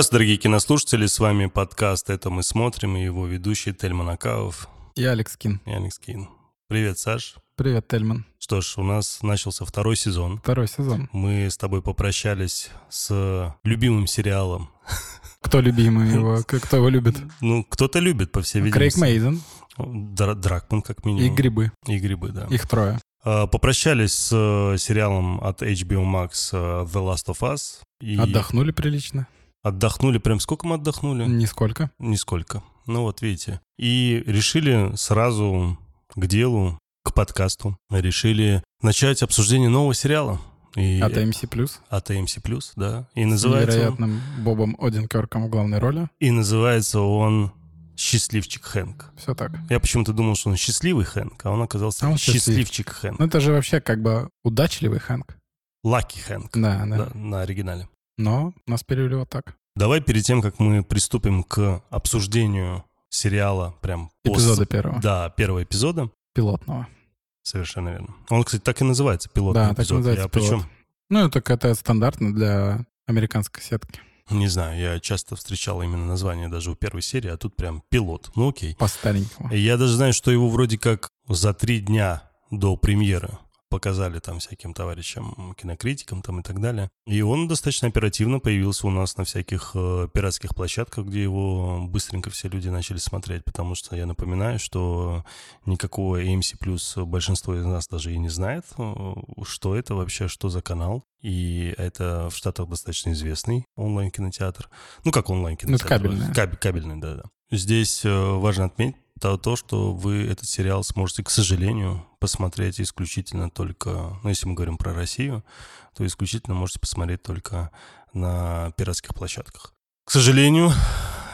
Здравствуйте, дорогие кинослушатели, с вами подкаст «Это мы смотрим» и его ведущий Тельман Акаов. И Алекс Кин. И Алекс Кин. Привет, Саш. Привет, Тельман. Что ж, у нас начался второй сезон. Второй сезон. Мы с тобой попрощались с любимым сериалом. Кто любимый его? Кто его любит? Ну, кто-то любит, по всей видимости. Крейг Мейзен. Дракман, как минимум. И Грибы. И Грибы, да. Их трое. А, попрощались с э, сериалом от HBO Max э, The Last of Us. И... Отдохнули прилично. Отдохнули прям сколько мы отдохнули? Нисколько. Нисколько. Ну вот видите. И решили сразу к делу, к подкасту. Решили начать обсуждение нового сериала. И... От AMC+. От AMC+, да. И называется С невероятным он... Бобом Одинкерком в главной роли. И называется он «Счастливчик Хэнк». Все так. Я почему-то думал, что он счастливый Хэнк, а он оказался а он счастливчик Хэнк. Ну это же вообще как бы удачливый Хэнк. Лаки Хэнк. Да, да. На, на оригинале. Но нас перевели вот так. Давай перед тем, как мы приступим к обсуждению сериала, прям... Эпизода пост... первого. Да, первого эпизода. Пилотного. Совершенно верно. Он, кстати, так и называется, пилотный да, эпизод. так называется я пилот. Причем... Ну, так это стандартно для американской сетки. Не знаю, я часто встречал именно название даже у первой серии, а тут прям пилот. Ну окей. По старенькому. Я даже знаю, что его вроде как за три дня до премьеры показали там всяким товарищам, кинокритикам там и так далее. И он достаточно оперативно появился у нас на всяких э, пиратских площадках, где его быстренько все люди начали смотреть, потому что я напоминаю, что никакого AMC Plus большинство из нас даже и не знает, э, что это вообще, что за канал. И это в Штатах достаточно известный онлайн-кинотеатр. Ну, как онлайн-кинотеатр? Ну, кабельный. Каб- кабельный, да-да. Здесь э, важно отметить, то, то, что вы этот сериал сможете, к сожалению, посмотреть исключительно только, ну, если мы говорим про Россию, то исключительно можете посмотреть только на пиратских площадках. К сожалению,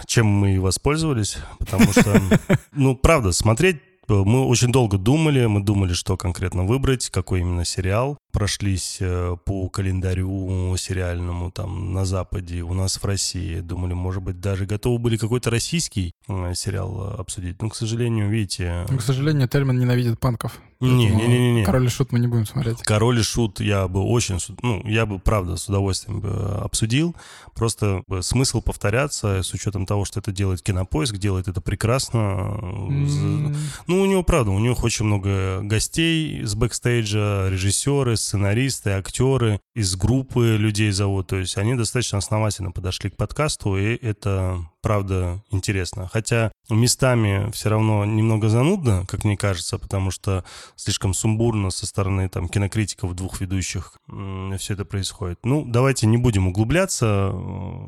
чем мы и воспользовались, потому что, ну, правда, смотреть мы очень долго думали, мы думали, что конкретно выбрать, какой именно сериал. Прошлись э, по календарю сериальному там на Западе, у нас в России. Думали, может быть, даже готовы были какой-то российский э, сериал обсудить. Но, к сожалению, видите... Ну, к сожалению, Тельман ненавидит панков. Не-не-не. Король и Шут мы не будем смотреть. Король и Шут я бы очень, ну, я бы, правда, с удовольствием бы обсудил. Просто смысл повторяться с учетом того, что это делает Кинопоиск, делает это прекрасно. Mm. Ну, у него, правда, у него очень много гостей с бэкстейджа, режиссеры, сценаристы, актеры, из группы людей зовут. То есть они достаточно основательно подошли к подкасту, и это правда интересно. Хотя местами все равно немного занудно, как мне кажется, потому что слишком сумбурно со стороны там кинокритиков двух ведущих все это происходит. Ну, давайте не будем углубляться.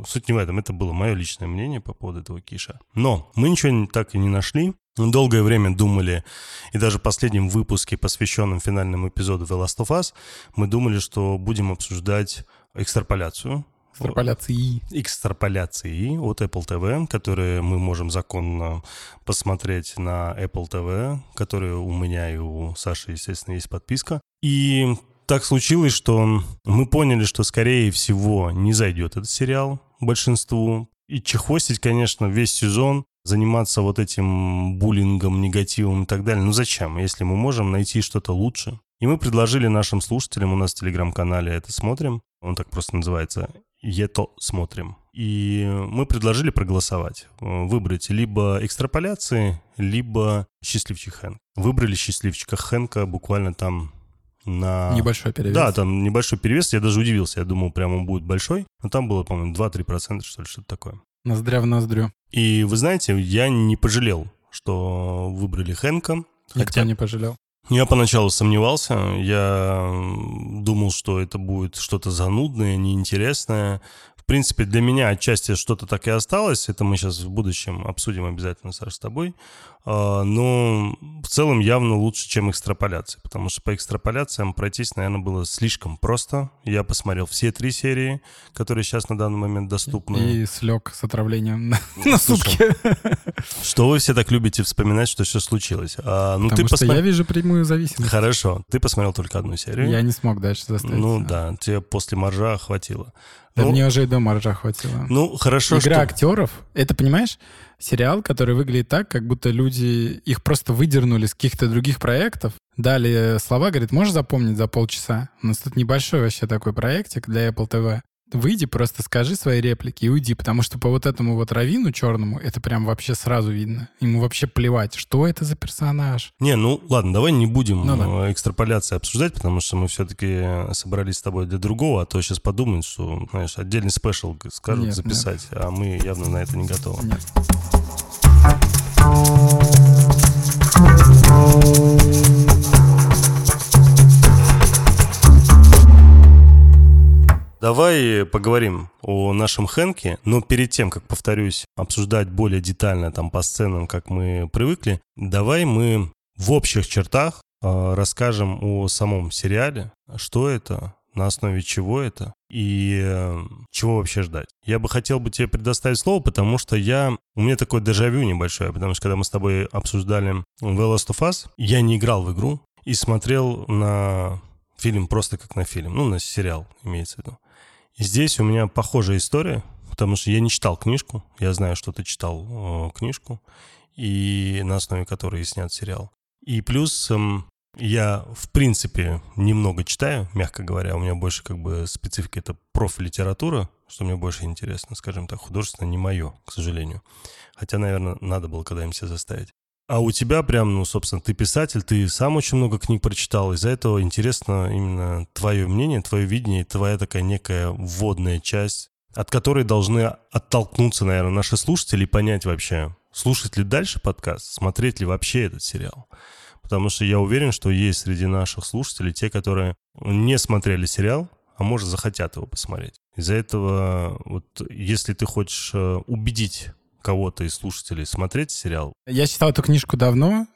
Суть не в этом. Это было мое личное мнение по поводу этого Киша. Но мы ничего так и не нашли. Долгое время думали, и даже в последнем выпуске, посвященном финальному эпизоду The Last of Us, мы думали, что будем обсуждать экстраполяцию Экстраполяции. Экстраполяции от Apple TV, которые мы можем законно посмотреть на Apple TV, которые у меня и у Саши, естественно, есть подписка. И так случилось, что мы поняли, что, скорее всего, не зайдет этот сериал большинству. И чехвостить, конечно, весь сезон, заниматься вот этим буллингом, негативом и так далее. Ну зачем, если мы можем найти что-то лучше? И мы предложили нашим слушателям, у нас в телеграм-канале это смотрим, он так просто называется, «Это смотрим». И мы предложили проголосовать, выбрать либо экстраполяции, либо счастливчик Хэнк. Выбрали счастливчика Хэнка буквально там на... Небольшой перевес. Да, там небольшой перевес. Я даже удивился. Я думал, прям он будет большой. Но там было, по-моему, 2-3%, что ли, что-то такое. Ноздря в ноздрю. И вы знаете, я не пожалел, что выбрали Хэнка. Никто хотя... не пожалел. Я поначалу сомневался, я думал, что это будет что-то занудное, неинтересное принципе, для меня отчасти что-то так и осталось. Это мы сейчас в будущем обсудим обязательно, Саша, с тобой. А, но в целом явно лучше, чем экстраполяция, потому что по экстраполяциям пройтись, наверное, было слишком просто. Я посмотрел все три серии, которые сейчас на данный момент доступны. И слег с отравлением на, на сутки. Что вы все так любите вспоминать, что все случилось? А, ну, Потому ты что посмо... я вижу прямую зависимость. Хорошо, ты посмотрел только одну серию. Я не смог дальше заставить. Ну да, тебе после моржа хватило. Да ну, мне уже и до маржа хватило. Ну, хорошо, Игра что... актеров, это, понимаешь, сериал, который выглядит так, как будто люди их просто выдернули с каких-то других проектов, дали слова, говорит, можешь запомнить за полчаса? У нас тут небольшой вообще такой проектик для Apple TV. Выйди, просто скажи свои реплики и уйди, потому что по вот этому вот равину черному это прям вообще сразу видно. Ему вообще плевать, что это за персонаж. Не, ну ладно, давай не будем ну, да. Э, экстраполяции обсуждать, потому что мы все-таки собрались с тобой для другого, а то сейчас подумают, что, знаешь, отдельный спешл скажут нет, записать, нет. а мы явно на это не готовы. Нет. Давай поговорим о нашем Хэнке, но перед тем, как, повторюсь, обсуждать более детально там по сценам, как мы привыкли, давай мы в общих чертах э, расскажем о самом сериале, что это, на основе чего это и э, чего вообще ждать. Я бы хотел бы тебе предоставить слово, потому что я... У меня такое дежавю небольшое, потому что когда мы с тобой обсуждали The Last of Us, я не играл в игру и смотрел на фильм просто как на фильм, ну, на сериал имеется в виду. Здесь у меня похожая история, потому что я не читал книжку, я знаю, что ты читал э, книжку, и на основе которой снят сериал. И плюс э, я, в принципе, немного читаю, мягко говоря, у меня больше как бы специфика это профлитература, что мне больше интересно, скажем так, художественно не мое, к сожалению. Хотя, наверное, надо было когда-нибудь себя заставить. А у тебя прям, ну, собственно, ты писатель, ты сам очень много книг прочитал. Из-за этого интересно именно твое мнение, твое видение, твоя такая некая вводная часть, от которой должны оттолкнуться, наверное, наши слушатели и понять вообще, слушать ли дальше подкаст, смотреть ли вообще этот сериал. Потому что я уверен, что есть среди наших слушателей те, которые не смотрели сериал, а может захотят его посмотреть. Из-за этого, вот, если ты хочешь э, убедить кого-то из слушателей смотреть сериал? Я читал эту книжку давно,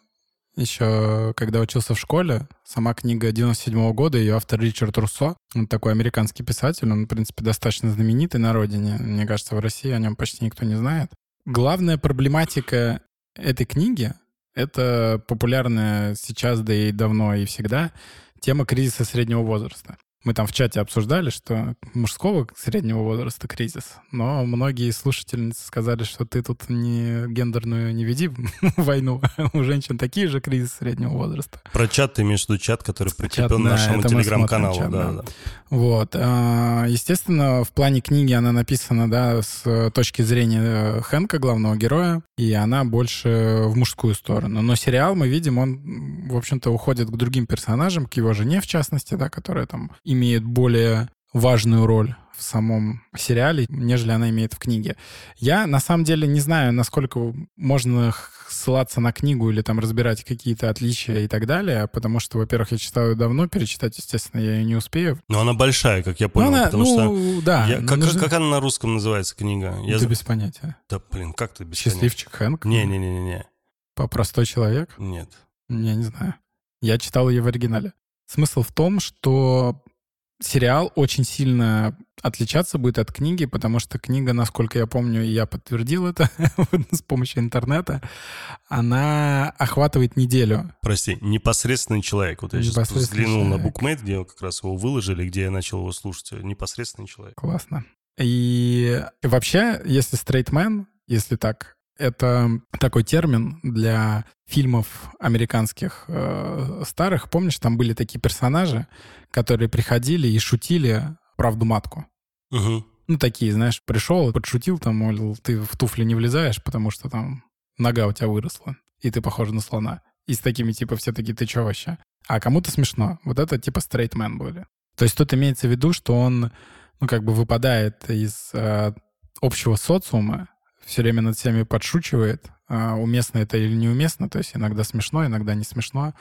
еще когда учился в школе. Сама книга 97 -го года, ее автор Ричард Руссо. Он такой американский писатель, он, в принципе, достаточно знаменитый на родине. Мне кажется, в России о нем почти никто не знает. Главная проблематика этой книги — это популярная сейчас, да и давно, и всегда, тема кризиса среднего возраста. Мы там в чате обсуждали, что мужского среднего возраста кризис, но многие слушательницы сказали, что ты тут не гендерную не веди войну. У женщин такие же кризисы среднего возраста. Про чат ты имеешь в виду чат, который прикреплен к нашему телеграм-каналу. Да, да. Да. Вот. А, естественно, в плане книги она написана да, с точки зрения Хэнка, главного героя, и она больше в мужскую сторону. Но сериал, мы видим, он, в общем-то, уходит к другим персонажам, к его жене, в частности, да, которая там имеет более важную роль в самом сериале, нежели она имеет в книге. Я, на самом деле, не знаю, насколько можно ссылаться на книгу или там разбирать какие-то отличия и так далее, потому что, во-первых, я читаю давно, перечитать, естественно, я ее не успею. Но она большая, как я понял, она, потому ну, что... да. Я, как, нужно... как она на русском называется, книга? Я... Да без понятия. Да, блин, как ты без Счастливчик понятия? Хэнк? Не-не-не-не. Простой человек? Нет. Я не знаю. Я читал ее в оригинале. Смысл в том, что сериал очень сильно отличаться будет от книги, потому что книга, насколько я помню, и я подтвердил это с помощью интернета, она охватывает неделю. Прости, непосредственный человек. Вот я сейчас взглянул человек. на букмейт, где как раз его выложили, где я начал его слушать. Непосредственный человек. Классно. И вообще, если стрейтмен, если так это такой термин для фильмов американских э, старых. Помнишь, там были такие персонажи, которые приходили и шутили правду матку. Угу. Ну, такие, знаешь, пришел, подшутил, там, мол, ты в туфли не влезаешь, потому что там нога у тебя выросла, и ты похож на слона. И с такими, типа, все такие, ты че вообще? А кому-то смешно. Вот это, типа, стрейтмен были. То есть тут имеется в виду, что он, ну, как бы выпадает из э, общего социума, все время над всеми подшучивает, а уместно это или неуместно, то есть иногда смешно, иногда не смешно.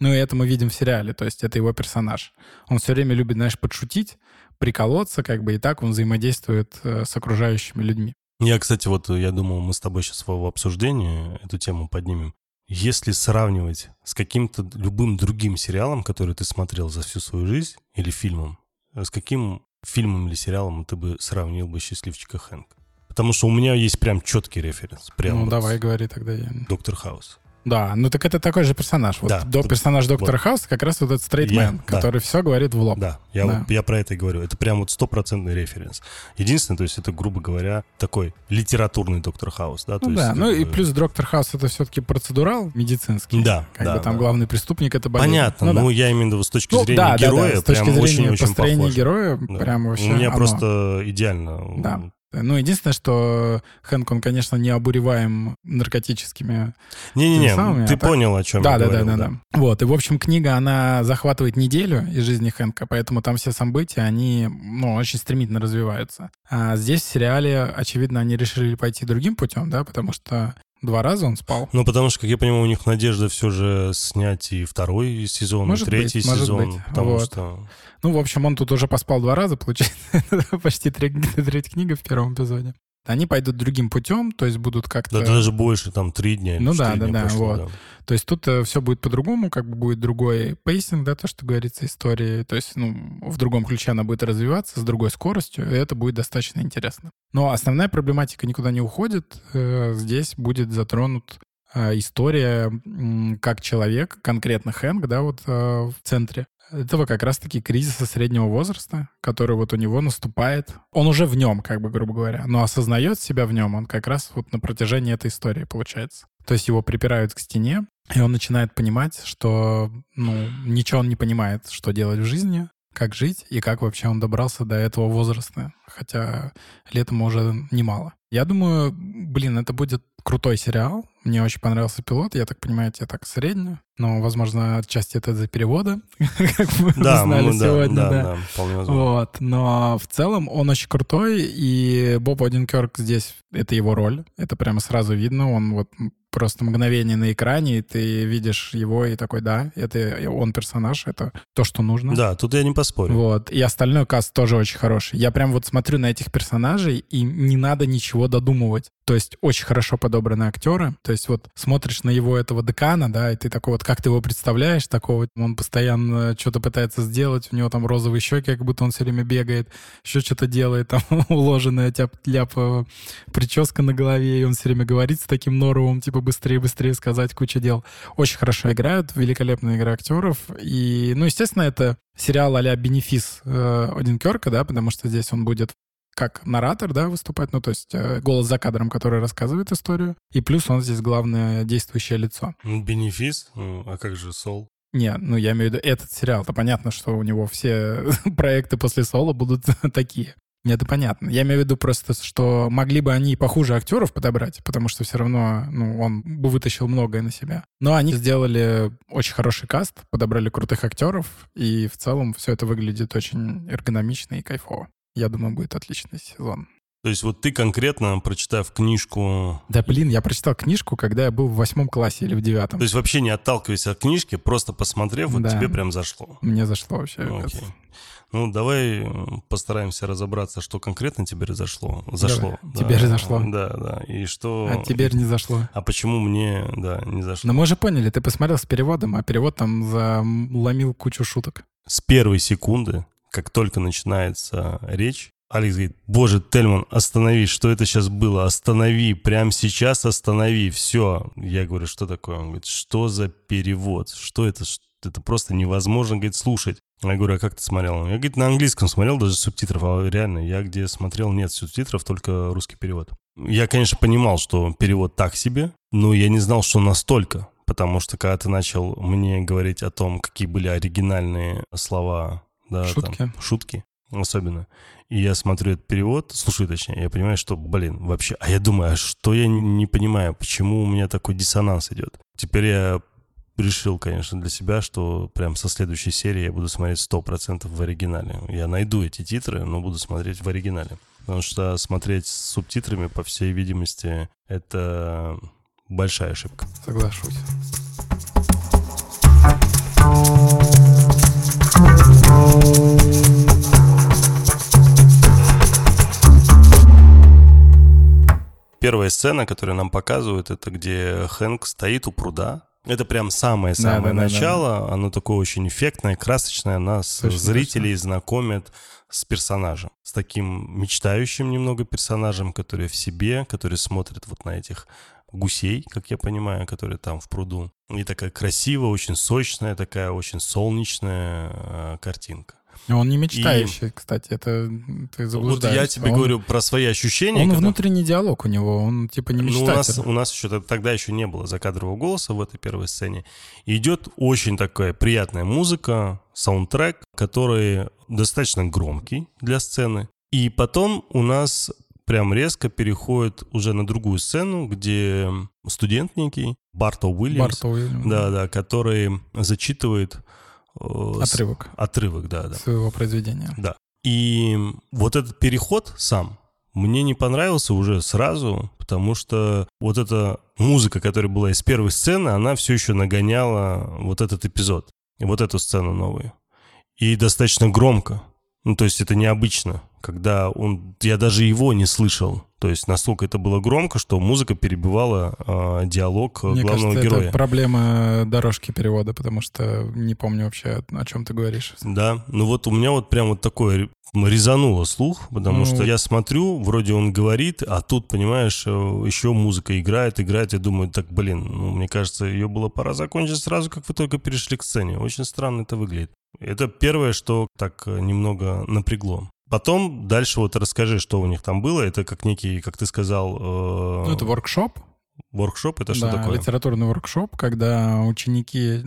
Ну и это мы видим в сериале, то есть это его персонаж. Он все время любит, знаешь, подшутить, приколоться, как бы и так он взаимодействует э, с окружающими людьми. Я, кстати, вот я думал, мы с тобой сейчас в обсуждении эту тему поднимем. Если сравнивать с каким-то любым другим сериалом, который ты смотрел за всю свою жизнь, или фильмом, с каким фильмом или сериалом ты бы сравнил бы «Счастливчика Хэнк»? Потому что у меня есть прям четкий референс. Прям ну, вот давай, говори тогда. Я... Доктор Хаус. Да, ну так это такой же персонаж. Вот Да. до, персонаж Доктора Вот. Хауса как раз вот этот Я- стрейтмен, да. который все говорит в лоб. Да, я, Да. вот- я про это и говорю. Это прям вот стопроцентный референс. Единственное, то есть это, грубо говоря, такой литературный Доктор Хаус, да? то Ну есть, да, как ну и плюс Доктор Хаус это все-таки процедурал медицинский. Да, Как да, бы там да. главный преступник это болезнь. Понятно, Ну да. ну, я виду с точки Ну, зрения да, да, да, героя, с точки прям зрения очень-очень построения героя, Да. прям вообще У меня оно. просто идеально. Да. Ну, единственное, что Хэнк, он, конечно, не обуреваем наркотическими... Не-не-не, Теми самыми, ты а так- понял, о чем Да, я да, да, говорил, да, да. Вот, и, в общем, книга, она захватывает неделю из жизни Хэнка, поэтому там все события, они, ну, очень стремительно развиваются. А здесь в сериале, очевидно, они решили пойти другим путем, да, потому что два раза он спал. Ну, потому что, как я понимаю, у них надежда все же снять и второй сезон, Может и третий быть, может сезон. быть. Потому Вот. что... Ну, в общем, он тут уже поспал два раза, получается, почти треть, треть книга в первом эпизоде. Они пойдут другим путем, то есть будут как-то... Да, даже больше, там, три дня Ну да, да, дня да, прошло, вот. да. То есть тут все будет по-другому, как бы будет другой pacing, да, то, что говорится, истории. То есть, ну, в другом ключе она будет развиваться, с другой скоростью, и это будет достаточно интересно. Но основная проблематика никуда не уходит. Э, Здесь будет затронут э, история, как человек, конкретно Хэнк, да, вот э, в центре этого как раз-таки кризиса среднего возраста, который вот у него наступает. Он уже в нем, как бы, грубо говоря, но осознает себя в нем он как раз вот на протяжении этой истории, получается. То есть его припирают к стене, и он начинает понимать, что, ну, ничего он не понимает, что делать в жизни, как жить и как вообще он добрался до этого возраста, хотя лет ему уже немало. Я думаю, блин, это будет крутой сериал. Мне очень понравился пилот. Я так понимаю, тебе так средне. Но, возможно, отчасти это из-за перевода, как мы Да, узнали ну, да, сегодня. да, да. да, вполне возможно. Вот, но в целом он очень крутой, и Боб Одинкерк здесь, это его роль, это прямо сразу видно, он вот просто мгновение на экране, и ты видишь его и такой, да, это он персонаж, это то, что нужно. Да, тут я не поспорю. Вот. И остальной каст тоже очень хороший. Я прям вот смотрю на этих персонажей, и не надо ничего додумывать. То есть очень хорошо подобраны актеры. То есть вот смотришь на его этого декана, да, и ты такой вот, как ты его представляешь, такого, он постоянно что-то пытается сделать, у него там розовые щеки, как будто он все время бегает, еще что-то делает, там уложенная тяп-ляп прическа на голове, и он все время говорит с таким норовом, типа быстрее, быстрее сказать куча дел. Очень хорошо играют, великолепная игра актеров. И, ну, естественно, это сериал а-ля «Бенефис» э, Одинкерка, да, потому что здесь он будет как наратор, да, выступать, ну, то есть э, голос за кадром, который рассказывает историю, и плюс он здесь главное действующее лицо. Ну, Бенефис? Ну, а как же Сол? Не, ну, я имею в виду этот сериал, то понятно, что у него все проекты после Соло будут такие. Нет, это понятно. Я имею в виду просто, что могли бы они похуже актеров подобрать, потому что все равно, ну, он бы вытащил многое на себя. Но они сделали очень хороший каст, подобрали крутых актеров, и в целом все это выглядит очень эргономично и кайфово. Я думаю, будет отличный сезон. То есть вот ты конкретно, прочитав книжку, Да блин, я прочитал книжку, когда я был в восьмом классе или в девятом. то есть вообще не отталкиваясь от книжки, просто посмотрев, вот Да. тебе прям зашло. Мне зашло вообще. Ну, окей. Ну, давай э, постараемся разобраться, что конкретно тебе зашло. Зашло. Давай. Тебе же зашло. Да, да. И что... А теперь не зашло. А почему мне, да, не зашло? Но мы уже поняли, ты посмотрел с переводом, а перевод там заломил кучу шуток. С первой секунды, как только начинается речь, Алекс говорит, боже, Тельман, останови, что это сейчас было? Останови, прямо сейчас останови, все. Я говорю, что такое? Он говорит, что за перевод? Что это? Это просто невозможно, говорит, слушать. Я говорю, а как ты смотрел? Я, говорит, на английском смотрел, даже субтитров. А реально, я где смотрел, нет субтитров, только русский перевод. Я, конечно, понимал, что перевод так себе, но я не знал, что настолько. Потому что когда ты начал мне говорить о том, какие были оригинальные слова, да, там, Шутки. шутки особенно, и я смотрю этот перевод, слушаю точнее, я понимаю, что, блин, вообще, а я думаю, а что я не понимаю, почему у меня такой диссонанс идет? Теперь я решил, конечно, для себя, что прям со следующей серии я буду смотреть 100% в оригинале. Я найду эти титры, но буду смотреть в оригинале. Потому что смотреть с субтитрами, по всей видимости, это большая ошибка. Соглашусь. Первая сцена, которую нам показывают, это где Хэнк стоит у пруда. Это прям самое-самое Да-да-да-да. начало. Оно такое очень эффектное, красочное. Нас, Точно, зрителей, знакомит с персонажем. С таким мечтающим немного персонажем, который в себе, который смотрит вот на этих гусей, как я понимаю, которые там в пруду. И такая красивая, очень сочная, такая очень солнечная э, картинка. Он не мечтающий, и... кстати, это ты заблуждаешься. Вот я тебе он... говорю про свои ощущения. Он когда... внутренний диалог у него, он типа не мечтатель. Ну, у нас, у нас еще тогда еще не было закадрового голоса в этой первой сцене. И идет очень такая приятная музыка, саундтрек, который достаточно громкий для сцены. И потом у нас прям резко переходит уже на другую сцену, где студент некий, Барто Уильямс, Барто Уильямс. Да, да, который зачитывает Отрывок. С... Отрывок, да, да. Своего произведения. Да. И вот этот переход сам мне не понравился уже сразу, потому что вот эта музыка, которая была из первой сцены, она все еще нагоняла вот этот эпизод, вот эту сцену новую. И достаточно громко. Ну, то есть это необычно, когда он... Я даже его не слышал. То есть настолько это было громко, что музыка перебивала э, диалог Мне главного кажется, героя. это проблема дорожки перевода, потому что не помню вообще, о чем ты говоришь. Да, ну вот у меня вот прям вот такое резануло слух, потому ну... что я смотрю, вроде он говорит, а тут, понимаешь, э, еще музыка играет, играет, я думаю, так, блин, ну, мне кажется, ее было пора закончить сразу, как вы только перешли к сцене. Очень странно это выглядит. Это первое, что так э, немного напрягло. Потом дальше вот расскажи, что у них там было. Это как некий, как ты сказал... Э... Ну, это воркшоп. Воркшоп это что да, такое? литературный воркшоп, когда ученики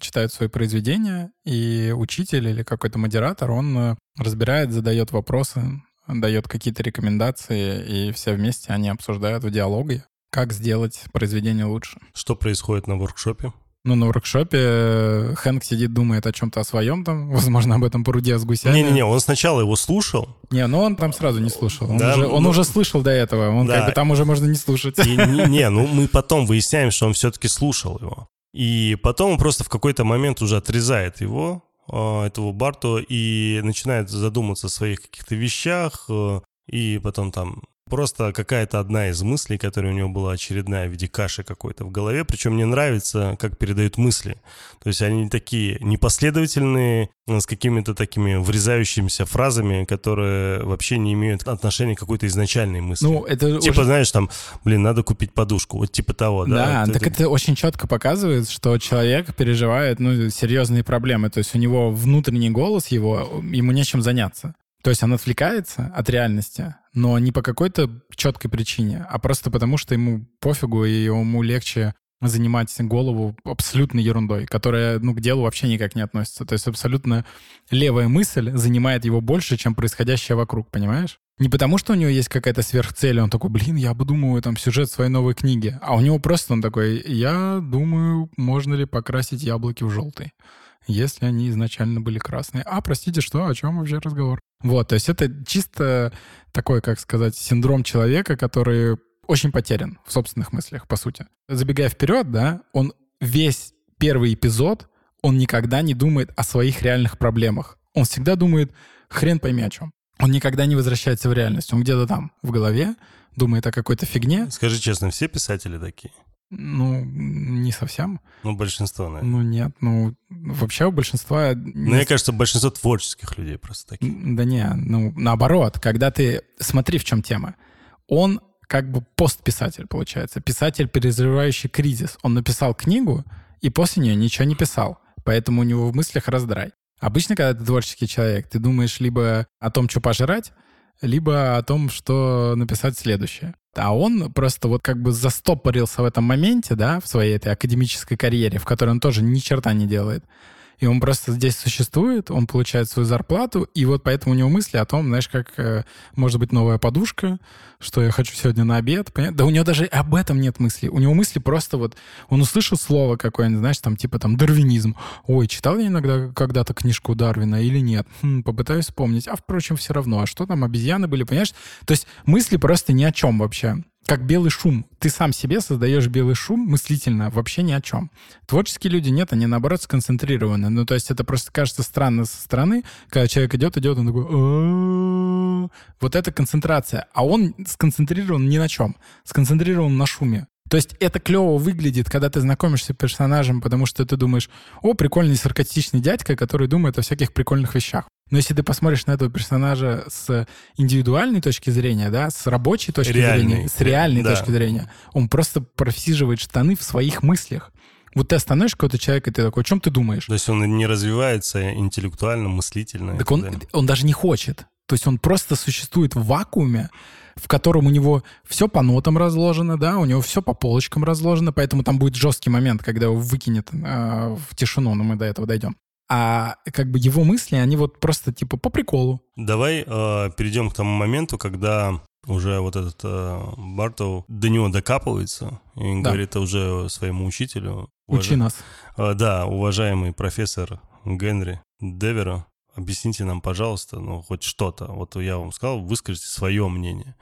читают свои произведения, и учитель или какой-то модератор, он э, разбирает, задает вопросы, дает какие-то рекомендации, и все вместе они обсуждают в диалоге, как сделать произведение лучше. Что происходит на воркшопе? Ну, на воркшопе э, Хэнк сидит, думает о чем-то о своем там, возможно, об этом пруде с гусями. Не-не-не, он сначала его слушал. Не, но он там сразу не слушал. Он, да, уже, он ну, уже слышал до этого, он да. как бы там уже можно не слушать. И, не, не, ну мы потом выясняем, что он все-таки слушал его. И потом он просто в какой-то момент уже отрезает его, а, этого Барту, и начинает задуматься о своих каких-то вещах, э, и потом там Просто какая-то одна из мыслей, которая у него была очередная в виде каши какой-то в голове. Причем мне нравится, как передают мысли. То есть они такие непоследовательные, с какими-то такими врезающимися фразами, которые вообще не имеют отношения к какой-то изначальной мысли. Ну, это типа, уже... знаешь, там, блин, надо купить подушку. Вот типа того, да? Да, так это... это очень четко показывает, что человек переживает, ну, серьезные проблемы. То есть у него внутренний голос его, ему нечем заняться. То есть он отвлекается от реальности, но не по какой-то четкой причине, а просто потому, что ему пофигу, и ему легче занимать голову абсолютно ерундой, которая ну, к делу вообще никак не относится. То есть абсолютно левая мысль занимает его больше, чем происходящее вокруг, понимаешь? Не потому, что у него есть какая-то сверхцель, он такой, блин, я обдумываю там сюжет своей новой книги. А у него просто он такой, я думаю, можно ли покрасить яблоки в желтый, если они изначально были красные. А, простите, что? О чем вообще разговор? Вот, то есть это чисто такой, как сказать, синдром человека, который очень потерян в собственных мыслях, по сути. Забегая вперед, да, он весь первый эпизод, он никогда не думает о своих реальных проблемах. Он всегда думает, хрен пойми о чем. Он никогда не возвращается в реальность. Он где-то там, в голове, думает о какой-то фигне. Скажи честно, все писатели такие? Ну, не совсем. Ну, большинство, наверное. Ну, нет. Ну, вообще у большинства... Ну, мне кажется, большинство творческих людей просто такие. Да не, ну, наоборот. Когда ты... Смотри, в чем тема. Он как бы постписатель, получается. Писатель, переживающий кризис. Он написал книгу, и после нее ничего не писал. Поэтому у него в мыслях раздрай. Обычно, когда ты творческий человек, ты думаешь либо о том, что пожрать, либо о том, что написать следующее. А он просто вот как бы застопорился в этом моменте, да, в своей этой академической карьере, в которой он тоже ни черта не делает и он просто здесь существует, он получает свою зарплату, и вот поэтому у него мысли о том, знаешь, как э, может быть новая подушка, что я хочу сегодня на обед. Понятно? Да у него даже об этом нет мысли. У него мысли просто вот... Он услышал слово какое-нибудь, знаешь, там типа там дарвинизм. Ой, читал я иногда когда-то книжку Дарвина или нет? Хм, попытаюсь вспомнить. А впрочем, все равно. А что там, обезьяны были, понимаешь? То есть мысли просто ни о чем вообще как белый шум. Ты сам себе создаешь белый шум мыслительно, вообще ни о чем. Творческие люди нет, они наоборот сконцентрированы. Ну, то есть это просто кажется странно со стороны, когда человек идет, идет, он такой... Вот это концентрация. А он сконцентрирован ни на чем. Сконцентрирован на шуме. То есть это клево выглядит, когда ты знакомишься с персонажем, потому что ты думаешь, о, прикольный саркастичный дядька, который думает о всяких прикольных вещах. Но если ты посмотришь на этого персонажа с индивидуальной точки зрения, да, с рабочей точки Реальный. зрения, с реальной Да. точки зрения, он просто просиживает штаны в своих мыслях. Вот ты остановишь какого-то человека, и ты такой, о чем ты думаешь? То есть он не развивается интеллектуально, мыслительно. Так так он, далее. он даже не хочет. То есть он просто существует в вакууме, в котором у него все по нотам разложено, да, у него все по полочкам разложено, поэтому там будет жесткий момент, когда его выкинет э, в тишину, но мы до этого дойдем. А как бы его мысли, они вот просто типа по приколу. Давай э, перейдем к тому моменту, когда уже вот этот э, Бартоу до него докапывается и Да. говорит уже своему учителю. Учи уважа- нас. Э, да, уважаемый профессор Генри Девера, объясните нам, пожалуйста, ну, хоть что-то. Вот я вам сказал, выскажите свое мнение.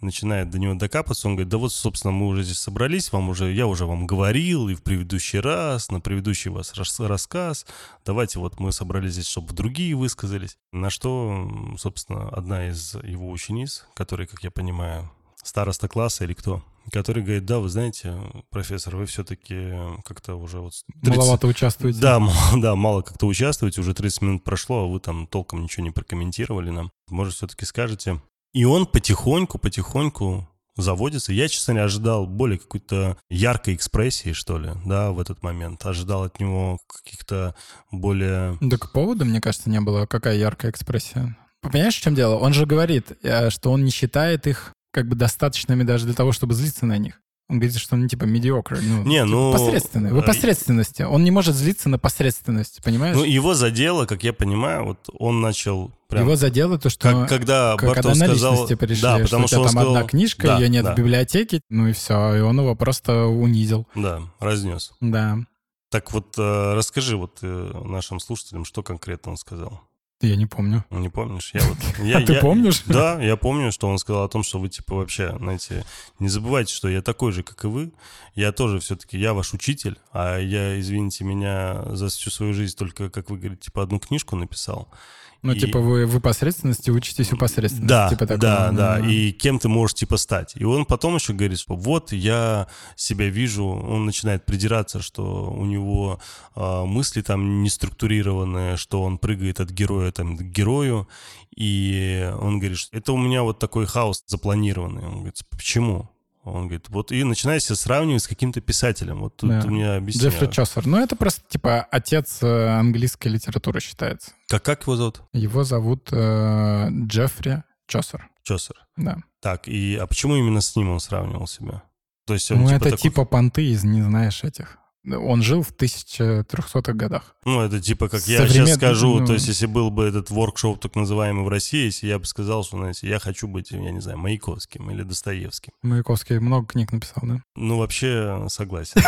Начинает до него докапываться, он говорит, да вот, собственно, мы уже здесь собрались, вам уже, я уже вам говорил и в предыдущий раз, на предыдущий вас рас- рассказ, давайте вот мы собрались здесь, чтобы другие высказались. На что, собственно, одна из его учениц, которая, как я понимаю, староста класса или кто, который говорит, да, вы знаете, профессор, вы все-таки как-то уже вот... 30 Маловато участвуете. да, да, мало как-то участвуете, уже 30 минут прошло, а вы там толком ничего не прокомментировали нам. Может, все-таки скажете. И он потихоньку, потихоньку заводится. Я, честно говоря, ожидал более какой-то яркой экспрессии, что ли, да, в этот момент. Ожидал от него каких-то более... Так повода, мне кажется, не было. Какая яркая экспрессия. Понимаешь, в чем дело? Он же говорит, э, что он не считает их как бы достаточными даже для того, чтобы злиться на них. Он говорит, что они типа mediocre. Ну, Не, типа ну, посредственные. В э, посредственности. Он не может злиться на посредственность, понимаешь? Ну, его задело, как я понимаю, вот он начал прям... Его задело то, что как, когда к- когда Бартов сказал... личности перешли, да, что потому что тебя он там сказал... одна книжка, Да, ее нет да, в библиотеке, ну и все, и он его просто унизил. Да, разнес. Да. Так вот, э, расскажи вот э, нашим слушателям, что конкретно он сказал. Я не помню. Ну, Не помнишь? Я вот... Я, А ты я- помнишь? Да, я помню, что он сказал о том, что вы, типа, вообще, знаете, не забывайте, что я такой же, как и вы. Я тоже все-таки, я ваш учитель, а я, извините меня, за всю свою жизнь только, как вы говорите, типа, одну книжку написал. Ну, И- типа, вы, вы посредственности учитесь у посредственности. Да, типа такого. да, да. Ну, И кем ты можешь типа стать. И он потом еще говорит, что вот я себя вижу, он начинает придираться, что у него а, мысли там не структурированные, что он прыгает от героя там к герою. И он говорит, что это у меня вот такой хаос запланированный. Он говорит, почему? Он говорит, вот и начинает себя сравнивать с каким-то писателем. Вот тут Да. у меня объясняю. Джеффри Чосер. Ну, это просто, типа, отец э, английской литературы считается. Как, как его зовут? Его зовут э, Джеффри Чосер. Чосер. Да. Так, и а почему именно с ним он сравнивал себя? То есть он Ну, типа это такой- типа понты из, не знаешь, этих. Он жил в 1300-х годах. Ну, это типа, как я Современ- сейчас скажу, ну- то есть, если был бы этот воркшоп так называемый в России, если я бы сказал, что, знаете, я хочу быть, я не знаю, Маяковским или Достоевским. Маяковский много книг написал, да? Ну, вообще, согласен.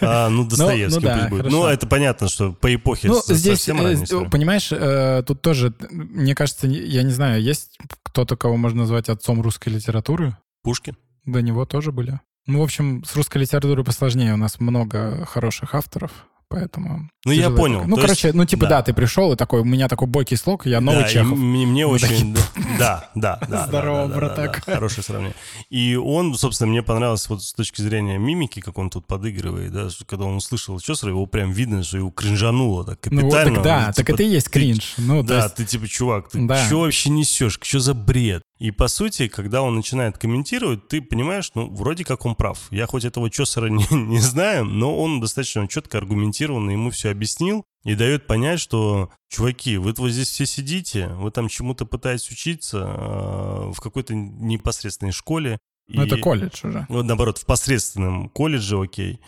А, ну, ну да, пусть будет. Ну, это понятно, что по эпохе Ну, совсем э, э, понимаешь, э, тут тоже, мне кажется, я не знаю, есть кто-то, кого можно назвать отцом русской литературы? Пушкин? До него тоже были. Ну, в общем, с русской литературой посложнее. У нас много хороших авторов, поэтому... Ну, я понял. Ну, короче, есть- ну, типа, да. да, ты пришел, и такой, у меня такой бойкий слог, я новый да, Чехов. мне, мне очень... Да, да, да. Здорово, да, Хорошее сравнение. И он, собственно, мне понравилось вот с точки зрения мимики, как он тут подыгрывает, да, когда он услышал Чосера, его прям видно, что его кринжануло так Ну, капитально. так да, Он, так типа, это и есть кринж. Ну, Да, ты типа, чувак, ты что вообще несешь? Что за бред? И по сути, когда он начинает комментировать, ты понимаешь, ну, вроде как он прав. Я хоть этого Чосера не, не знаю, но он достаточно четко, аргументированно ему все объяснил и дает понять, что, чуваки, вы вот здесь все сидите, вы там чему-то пытаетесь учиться э, в какой-то непосредственной школе. Ну, это колледж уже. вот наоборот, в посредственном колледже, окей.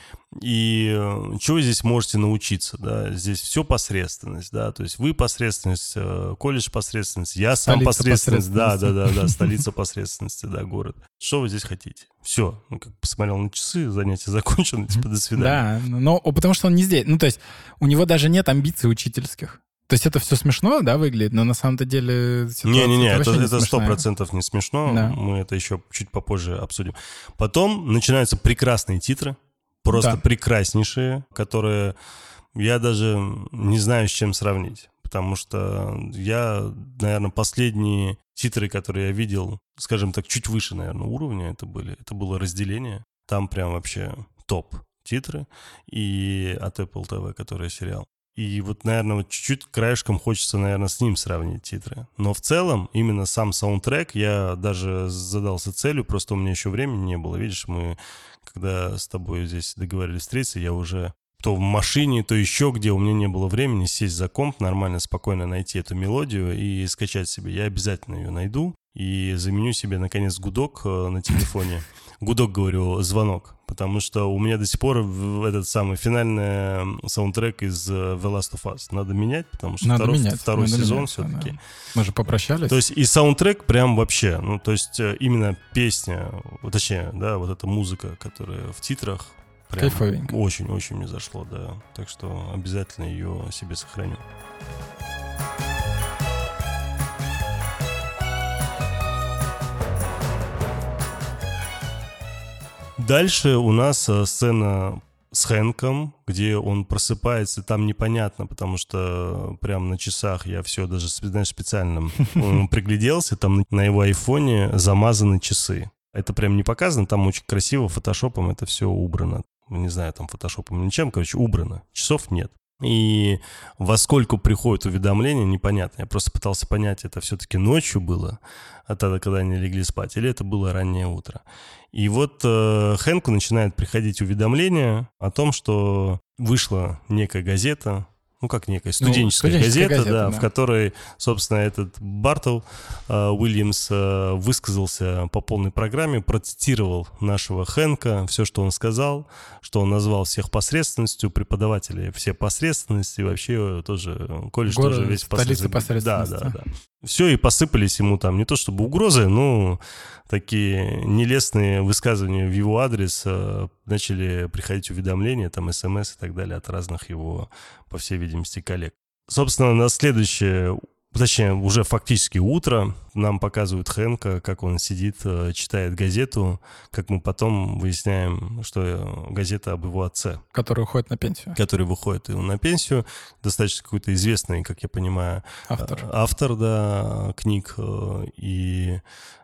И э, чего вы здесь можете научиться, да? Здесь все посредственность, да, то есть вы посредственность, э, колледж посредственность, я сам Столица посредственность, да, да, да, да, столица посредственности, да, город. Что вы здесь хотите? Все, ну, как посмотрел на часы, занятие закончено, типа, до свидания. Да, но потому что он не здесь. Ну, то есть у него даже нет амбиций учительских. То есть это все смешно, да, выглядит, но на самом-то деле Не-не-не, это это сто процентов не смешно. Да. Мы это еще чуть попозже обсудим. Потом начинаются прекрасные титры, просто Да. прекраснейшие, которые я даже не знаю, с чем сравнить. Потому что я, наверное, последние титры, которые я видел, скажем так, чуть выше, наверное, уровня это были. Это было разделение. Там прям вообще топ титры. И от Apple TV, который сериал. И вот, наверное, вот чуть-чуть краешком хочется, наверное, с ним сравнить титры. Но в целом, именно сам саундтрек, я даже задался целью, просто у меня еще времени не было. Видишь, мы, когда с тобой здесь договорились встретиться, я уже то в машине, то еще где у меня не было времени сесть за комп, нормально, спокойно найти эту мелодию и скачать себе. Я обязательно ее найду и заменю себе, наконец, гудок э, на телефоне. Гудок, говорю, звонок. Потому что у меня до сих пор этот самый финальный саундтрек из э, The Last of Us. Надо менять, потому что Надо второй, менять, второй надо сезон все-таки. да. Мы же попрощались. То есть и саундтрек прям вообще, ну то есть э, именно песня, точнее, да, вот эта музыка, которая в титрах, прям Кайфовенько. очень-очень мне зашло, да. Так что обязательно ее себе сохраню. Дальше у нас э, сцена с Хэнком, где он просыпается, там непонятно, потому что прям на часах я все даже, знаешь, специально пригляделся, там на его айфоне замазаны часы. Это прям не показано, там очень красиво фотошопом это все убрано. Не знаю, там фотошопом или ничем, короче, убрано. Часов нет. И во сколько приходит уведомление, непонятно. Я просто пытался понять, это все-таки ночью было, а тогда, когда они легли спать, или это было раннее утро. И вот э, Хэнку начинает приходить уведомление о том, что вышла некая газета, ну как некая студенческая, студенческая газета, газета, да, да. в которой, собственно, этот Бартл э, Уильямс э, высказался по полной программе, процитировал нашего Хэнка, все, что он сказал, что он назвал всех посредственностью, преподавателей все посредственности, вообще тоже э, колледж Город, тоже весь столица посредственности. Да, да, да. Все, и посыпались ему там не то чтобы угрозы, но такие нелестные высказывания в его адрес э, начали приходить уведомления, там смс и так далее от разных его, по всей видимости, коллег. Собственно, на следующее, точнее, уже фактически утро нам показывают Хэнка, как он сидит, э, читает газету, как мы потом выясняем, что э, газета об его отце Который уходит на пенсию. который выходит и он на пенсию, достаточно какой-то известный, как я понимаю, Автор. э, автор, да, книг, и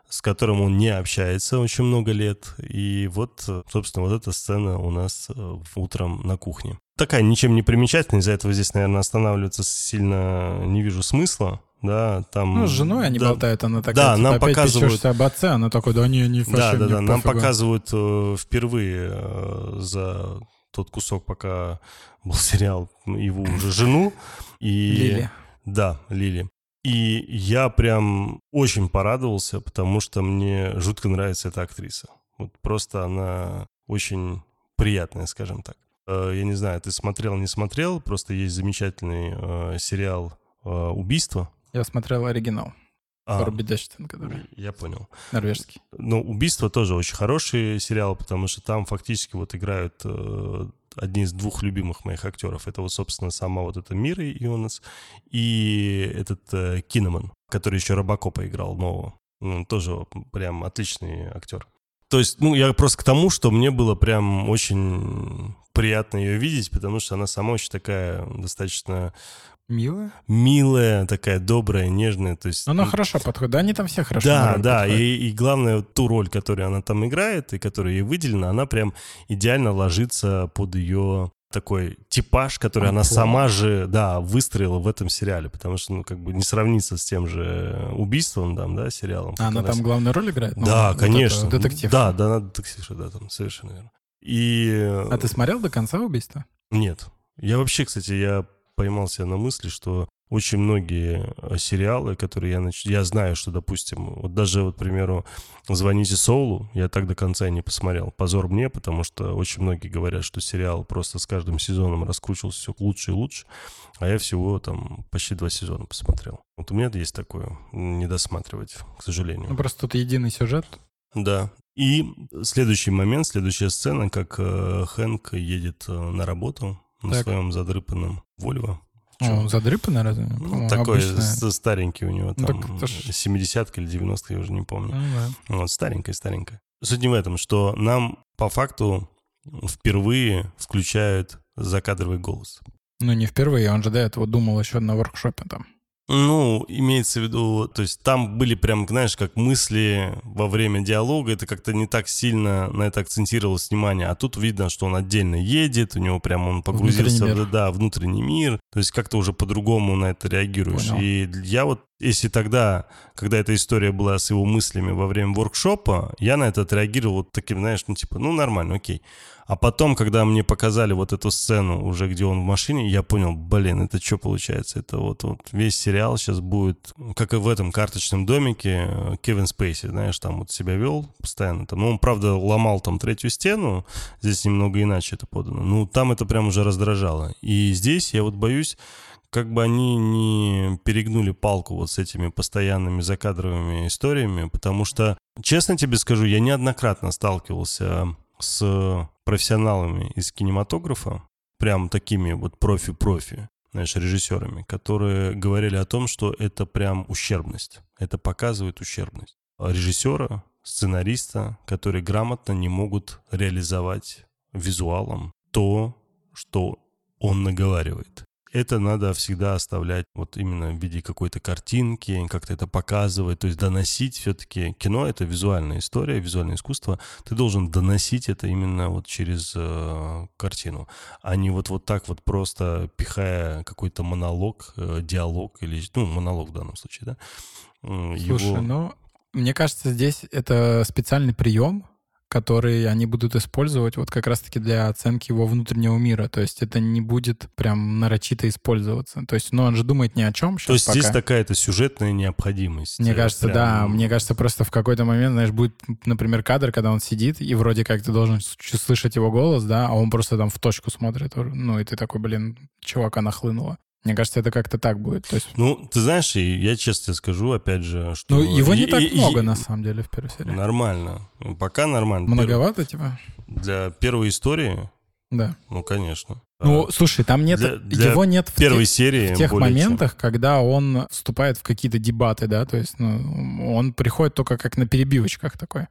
с которым он не общается очень много лет. И вот, собственно, вот эта сцена у нас утром на кухне. Такая ничем не примечательная, из-за этого здесь, наверное, останавливаться сильно не вижу смысла. Да, там... Ну, с женой они да, болтают, она такая, Да, типа, нам опять показывают- об отце, она такой, да не, не Да, вообще да, мне да. Нам пофигу». показывают э, впервые э, за тот кусок, пока был сериал, его уже жену. И... Лили. Да, Лили. И я прям очень порадовался, потому что мне жутко нравится эта актриса. Вот просто она очень приятная, скажем так. Э, Я не знаю, ты смотрел, не смотрел, просто есть замечательный э, сериал э, «Убийство». Я смотрел оригинал. А, Руби Дэштин, который я понял. норвежский. Ну, «Убийство» тоже очень хороший сериал, потому что там фактически вот играют э, одни из двух любимых моих актеров. Это вот, собственно, сама вот эта Мира Ионас и этот э, Кинеман, который еще Робокопа играл нового. Ну, тоже прям отличный актер. То есть, ну, я просто к тому, что мне было прям очень приятно ее видеть, потому что она сама очень такая достаточно Милая? милая, такая добрая, нежная. То есть, Она ну, хорошо подходит. Да, они там все хорошо да, да, подходят. и, и главное, ту роль, которую она там играет, и которая ей выделена, она прям идеально ложится под ее такой типаж, который она Амплуа. сама же, да, выстроила в этом сериале, потому что, ну, как бы не сравниться с тем же убийством, там, да, сериалом. А она как там главную роль играет? Ну, Да, вот конечно. детектив. Да, да, она детектив, да, там, совершенно верно. И... А ты смотрел до конца убийства? Нет. Я вообще, кстати, я поймал себя на мысли, что очень многие э, сериалы, которые я, нач... я знаю, что, допустим, вот даже, вот, к примеру, «Звоните Соулу», я так до конца и не посмотрел. Позор мне, потому что очень многие говорят, что сериал просто с каждым сезоном раскручивался все лучше и лучше, а я всего там почти два сезона посмотрел. Вот у меня есть такое, не досматривать, к сожалению. Ну, просто тут единый сюжет. Да. И следующий момент, следующая сцена, как э, Хэнк едет э, на работу на Так. своем задрыпанном Вольво. О, он задрыпанный разве? Ну, такой обычная. старенький у него, Ну, там, это ж- 70-ка или 90-ка, я уже не помню. Ну, да. Вот, старенькая, старенькая. Суть не в этом, что нам по факту впервые включают закадровый голос. Ну, не впервые, он же до этого думал еще на воркшопе там. Ну, имеется в виду, то есть там были прям, знаешь, как мысли во время диалога, это как-то не так сильно на это акцентировалось внимание, а тут видно, что он отдельно едет, у него прям он погрузился Внутренний в да, внутренний мир, то есть как-то уже по-другому на это реагируешь. Понял. И я вот, если тогда, когда эта история была с его мыслями во время воркшопа, я на это отреагировал вот таким, знаешь, ну типа, ну нормально, окей. А потом, когда мне показали вот эту сцену уже, где он в машине, я понял, блин, это что получается? Это вот, вот весь сериал сейчас будет, как и в этом карточном домике, э, Кевин Спейси, знаешь, там вот себя вел постоянно. Там, ну, он, правда, ломал там третью стену, здесь немного иначе это подано. Ну, там это прям уже раздражало. И здесь я вот боюсь, как бы они не перегнули палку вот с этими постоянными закадровыми историями, потому что, честно тебе скажу, я неоднократно сталкивался с профессионалами из кинематографа, прям такими вот профи-профи, знаешь, режиссерами, которые говорили о том, что это прям ущербность. Это показывает ущербность. Режиссера, сценариста, которые грамотно не могут реализовать визуалом то, что он наговаривает это надо всегда оставлять вот именно в виде какой-то картинки, как-то это показывать, то есть доносить все-таки. Кино — это визуальная история, визуальное искусство. Ты должен доносить это именно вот через э, картину, а не вот, вот так вот просто пихая какой-то монолог, э, диалог или, ну, монолог в данном случае, да? Слушай, Его... ну, мне кажется, здесь это специальный прием, которые они будут использовать вот как раз-таки для оценки его внутреннего мира. То есть это не будет прям нарочито использоваться. То есть, ну, он же думает ни о чем. То есть пока. здесь такая-то сюжетная необходимость. Мне кажется, прям... да. Мне кажется, просто в какой-то момент, знаешь, будет, например, кадр, когда он сидит, и вроде как ты должен слышать его голос, да, а он просто там в точку смотрит. Ну, и ты такой, блин, чувака нахлынуло. Мне кажется, это как-то так будет. То есть... Ну, ты знаешь, я честно тебе скажу, опять же, что... Ну, его не и, так и, много, и... на самом деле, в первой серии. Нормально. Пока нормально. Многовато, типа? Для первой истории? Да. Ну, конечно. Ну, слушай, там нет... Для, для его нет в первой тех, серии в тех моментах, чем. когда он вступает в какие-то дебаты, да, то есть ну, он приходит только как на перебивочках такой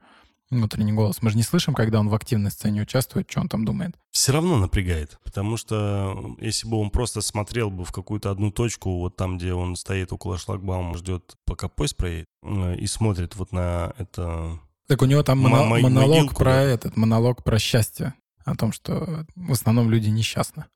внутренний голос. Мы же не слышим, когда он в активной сцене участвует, что он там думает. Все равно напрягает, потому что если бы он просто смотрел бы в какую-то одну точку, вот там, где он стоит около шлагбаума, ждет, пока поезд проедет, э, и смотрит вот на это... Так у него там моно- монолог могилку, про этот, монолог про счастье, о том, что в основном люди несчастны.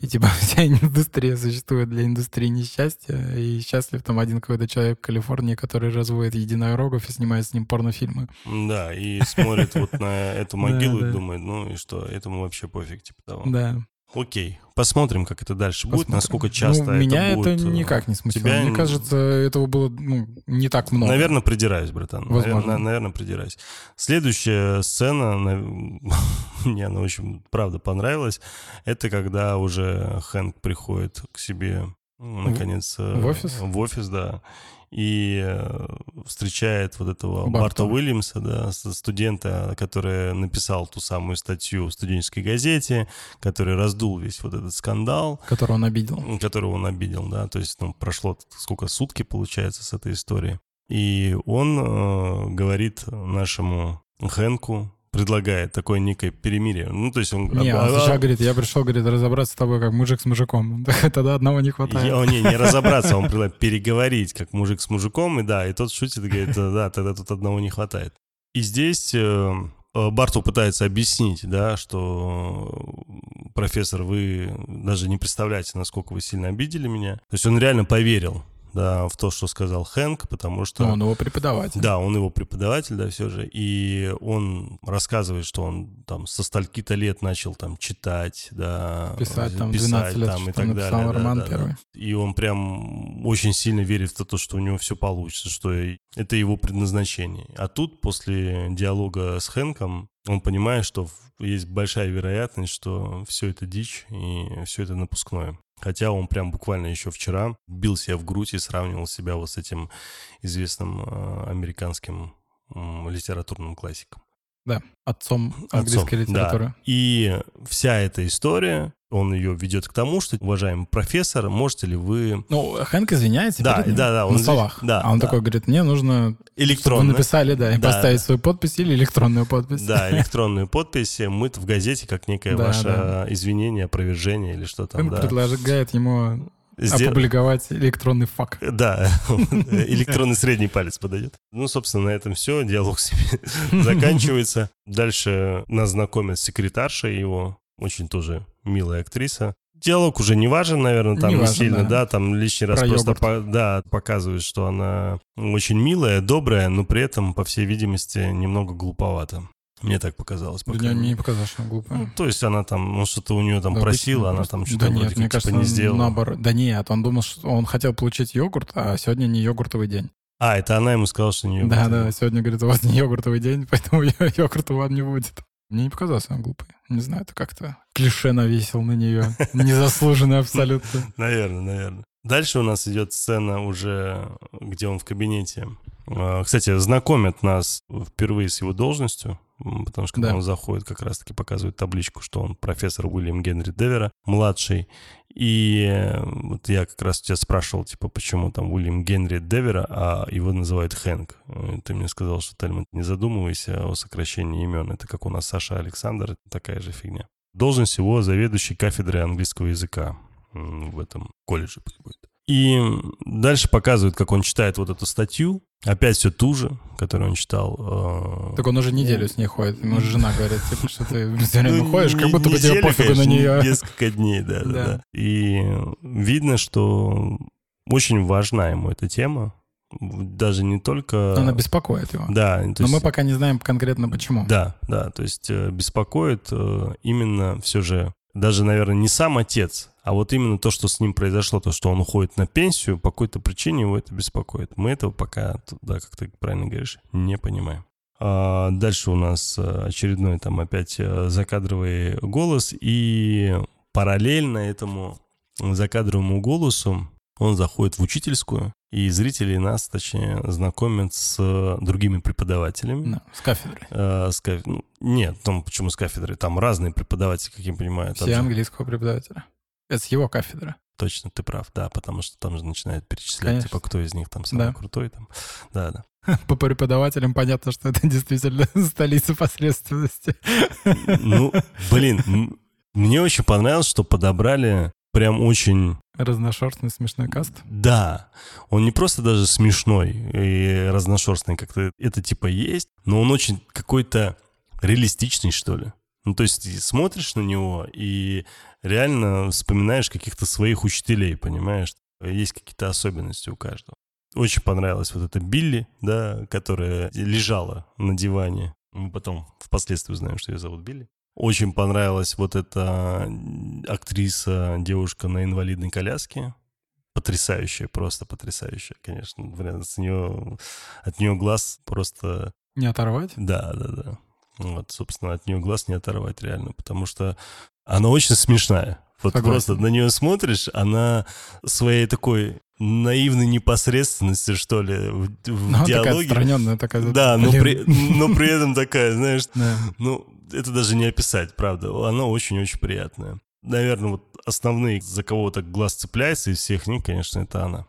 И типа вся индустрия существует для индустрии несчастья, и счастлив там один какой-то человек в Калифорнии, который разводит единорогов и снимает с ним порнофильмы. Да, и смотрит вот на эту могилу и думает, ну и что, этому вообще пофиг, типа того. Да. Окей, посмотрим, как это дальше Посмотрим. будет, насколько часто ну, это меня будет. это никак не смутило. Тебя... Мне кажется, этого было ну, не так много. Наверное, придираюсь, братан. Возможно. Наверное, наверное придираюсь. Следующая сцена, мне она очень, правда, понравилась. Это когда уже Хэнк приходит к себе, наконец, в офис? В офис, да и э, встречает вот этого Барта, Барта Уильямса, да, студента, который написал ту самую статью в студенческой газете, который раздул весь вот этот скандал. Который он обидел. Которого он обидел, да, то есть ну, прошло сколько, сутки, получается, с этой истории. И он э, говорит нашему Хэнку, предлагает такое некое перемирие. Ну, то есть он... Не, он сначала говорит, я пришел, говорит, разобраться с тобой как мужик с мужиком. Тогда одного не хватает. Я, не, не разобраться, он предлагает переговорить как мужик с мужиком, и да, и тот шутит и говорит, да, тогда тут одного не хватает. И здесь э, э, Барту пытается объяснить, да, что профессор, вы даже не представляете, насколько вы сильно обидели меня. То есть он реально поверил да, в то, что сказал Хэнк, потому что... Но он его преподаватель. Да, он его преподаватель, да, все же. И он рассказывает, что он там со стальки-то лет начал там читать, да... Писать там писать, 12 лет, там, и так далее, роман да, первый. Да. И он прям очень сильно верит в то, что у него все получится, что это его предназначение. А тут, после диалога с Хэнком, он понимает, что есть большая вероятность, что все это дичь и все это напускное. Хотя он прям буквально еще вчера бил себя в грудь и сравнивал себя вот с этим известным э, американским литературным классиком. Да, отцом английской отцом, литературы. Да. И вся эта история, он ее ведет к тому, что, уважаемый профессор, можете ли вы... Ну, Хэнк извиняется да, перед да, да, он на словах. Да, а он да. такой говорит, мне нужно, электронно. чтобы написали, да, и да. поставить свою подпись или электронную подпись. Да, электронную подпись, мы в газете как некое да, ваше да. извинение, опровержение или что там. Хэнк да. предлагает ему Сдел- Опубликовать электронный факт. Да, электронный средний палец подойдет. Ну, собственно, на этом все. Диалог с ними заканчивается. Дальше нас знакомят с секретаршей его, очень тоже милая актриса. Диалог уже не важен, наверное, там Не не, важен, сильно, да. да. там лишний раз Про просто по- да, показывает, что она очень милая, добрая, но при этом, по всей видимости, немного глуповата. Мне так показалось. по Да мере. не показалось, что она Ну, глупая. то есть она там, ну, что-то у нее там Да, просила, она просто- там что-то Да вроде нет, как, мне типа, кажется, не сделала. наоборот. Да нет, он думал, что он хотел получить йогурт, а сегодня не йогуртовый день. А, это она ему сказала, что не Да, йогурт. да, сегодня, говорит, у вас не йогуртовый день, поэтому йогурта вам не будет. Мне не показалось она глупой. Не знаю, это как-то клише навесил на нее. Незаслуженно абсолютно. Наверное, наверное. Дальше у нас идет сцена уже, где он в кабинете. А, Кстати, знакомят нас впервые с его должностью, потому что когда Да. он заходит, как раз-таки показывает табличку, что он профессор Уильям Генри Девера, младший. И э, вот я как раз тебя спрашивал, типа, почему там Уильям Генри Девера, а его называют Хэнк. Э, Ты мне сказал, что, Тельман, не задумывайся о сокращении имен. Это как у нас Саша Александр, такая же фигня. Должность его заведующий кафедрой английского языка в этом колледже будет. И дальше показывают, как он читает вот эту статью. Опять все ту же, которую он читал. э, Так он уже неделю с ней ходит. Ему же жена говорит, типа, что ты все время ну, ходишь, как будто бы тебе пофигу на нее. Несколько дней, да, да, Да. И видно, что очень важна ему эта тема. Даже не только... Она беспокоит его. Да, то Но есть- мы пока не знаем конкретно почему. Да, да, то есть э, беспокоит э, именно все же, даже, наверное, не сам отец, а вот именно то, что с ним произошло, то, что он уходит на пенсию, по какой-то причине его это беспокоит. Мы этого пока, да, как ты правильно говоришь, не понимаем. А дальше у нас э, очередной там опять э, закадровый голос, и параллельно этому закадровому голосу он заходит в учительскую, и зрители нас, точнее, знакомят с другими преподавателями. Да, с кафедрой. Э, с каф- ну, Нет, там почему с кафедры? Там разные преподаватели, как я понимаю. Все же- английского преподавателя. Это с его кафедры. Точно, ты прав, да, потому что там же начинают перечислять, Конечно. типа, кто из них там самый Да. крутой. Там. Да, да. По преподавателям понятно, что это действительно столица посредственности. Ну, блин, мне очень понравилось, что подобрали прям очень... Разношерстный смешной каст. Да, он не просто даже смешной и разношерстный, как-то это типа есть, но он очень какой-то реалистичный, что ли. Ну, то есть и смотришь на него и реально вспоминаешь каких-то своих учителей, понимаешь? Есть какие-то особенности у каждого. Очень понравилась вот эта Билли, да, которая лежала на диване. Мы потом впоследствии узнаем, что ее зовут Билли. Очень понравилась вот эта актриса, девушка на инвалидной коляске. Потрясающая, просто потрясающая, конечно. Блин, с нее, от нее глаз просто Не оторвать? да, да, да. Вот, собственно, от нее глаз не оторвать реально, потому что она очень смешная. Вот Согласен. просто на нее смотришь, она своей такой наивной непосредственностью, что ли, в, в Ну, она такая диалоге. отстраненная, такая... Да, но при, но при этом такая, знаешь, Да. ну, это даже не описать, правда. Она очень-очень приятная. Наверное, вот основные, за кого так глаз цепляется из всех них, конечно, это она.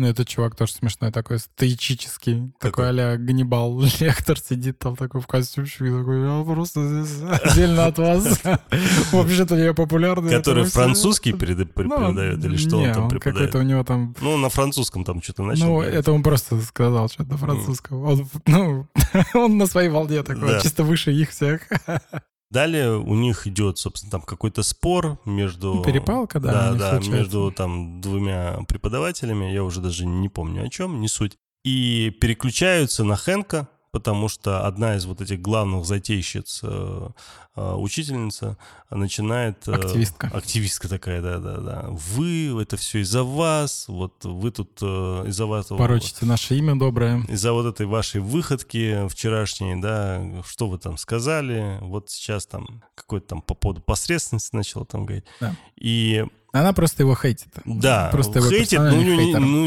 Ну, этот чувак тоже смешной, такой стоический, такой а-ля Ганнибал Лектор сидит там такой в костюмчике, такой, я просто здесь отдельно от вас. Вообще-то я популярный. Который французский Ну, преподает или что не, он там преподает? какой-то у него там... Ну, на французском там что-то начал. Ну, это он просто сказал что-то на французском. Ну, он на своей волне такой, чисто выше их всех. Далее у них идет, собственно, там какой-то спор между... Ну, перепалка, да, Да, да, случается. между там двумя преподавателями, я уже даже не помню о чем, не суть. И переключаются на Хэнка, потому что одна из вот этих главных затейщиц, э, э, учительница, начинает... э, Активистка. Активистка такая, да-да-да. Вы, это все из-за вас, вот вы тут из-за вас... Порочите наше имя доброе. из-за вот этой вашей выходки вчерашней, да, что вы там сказали, вот сейчас там какой-то там по поводу посредственности начал там говорить. Да. И Она просто его хейтит. да, Просто его хейтит, но у персональный нее не, ну,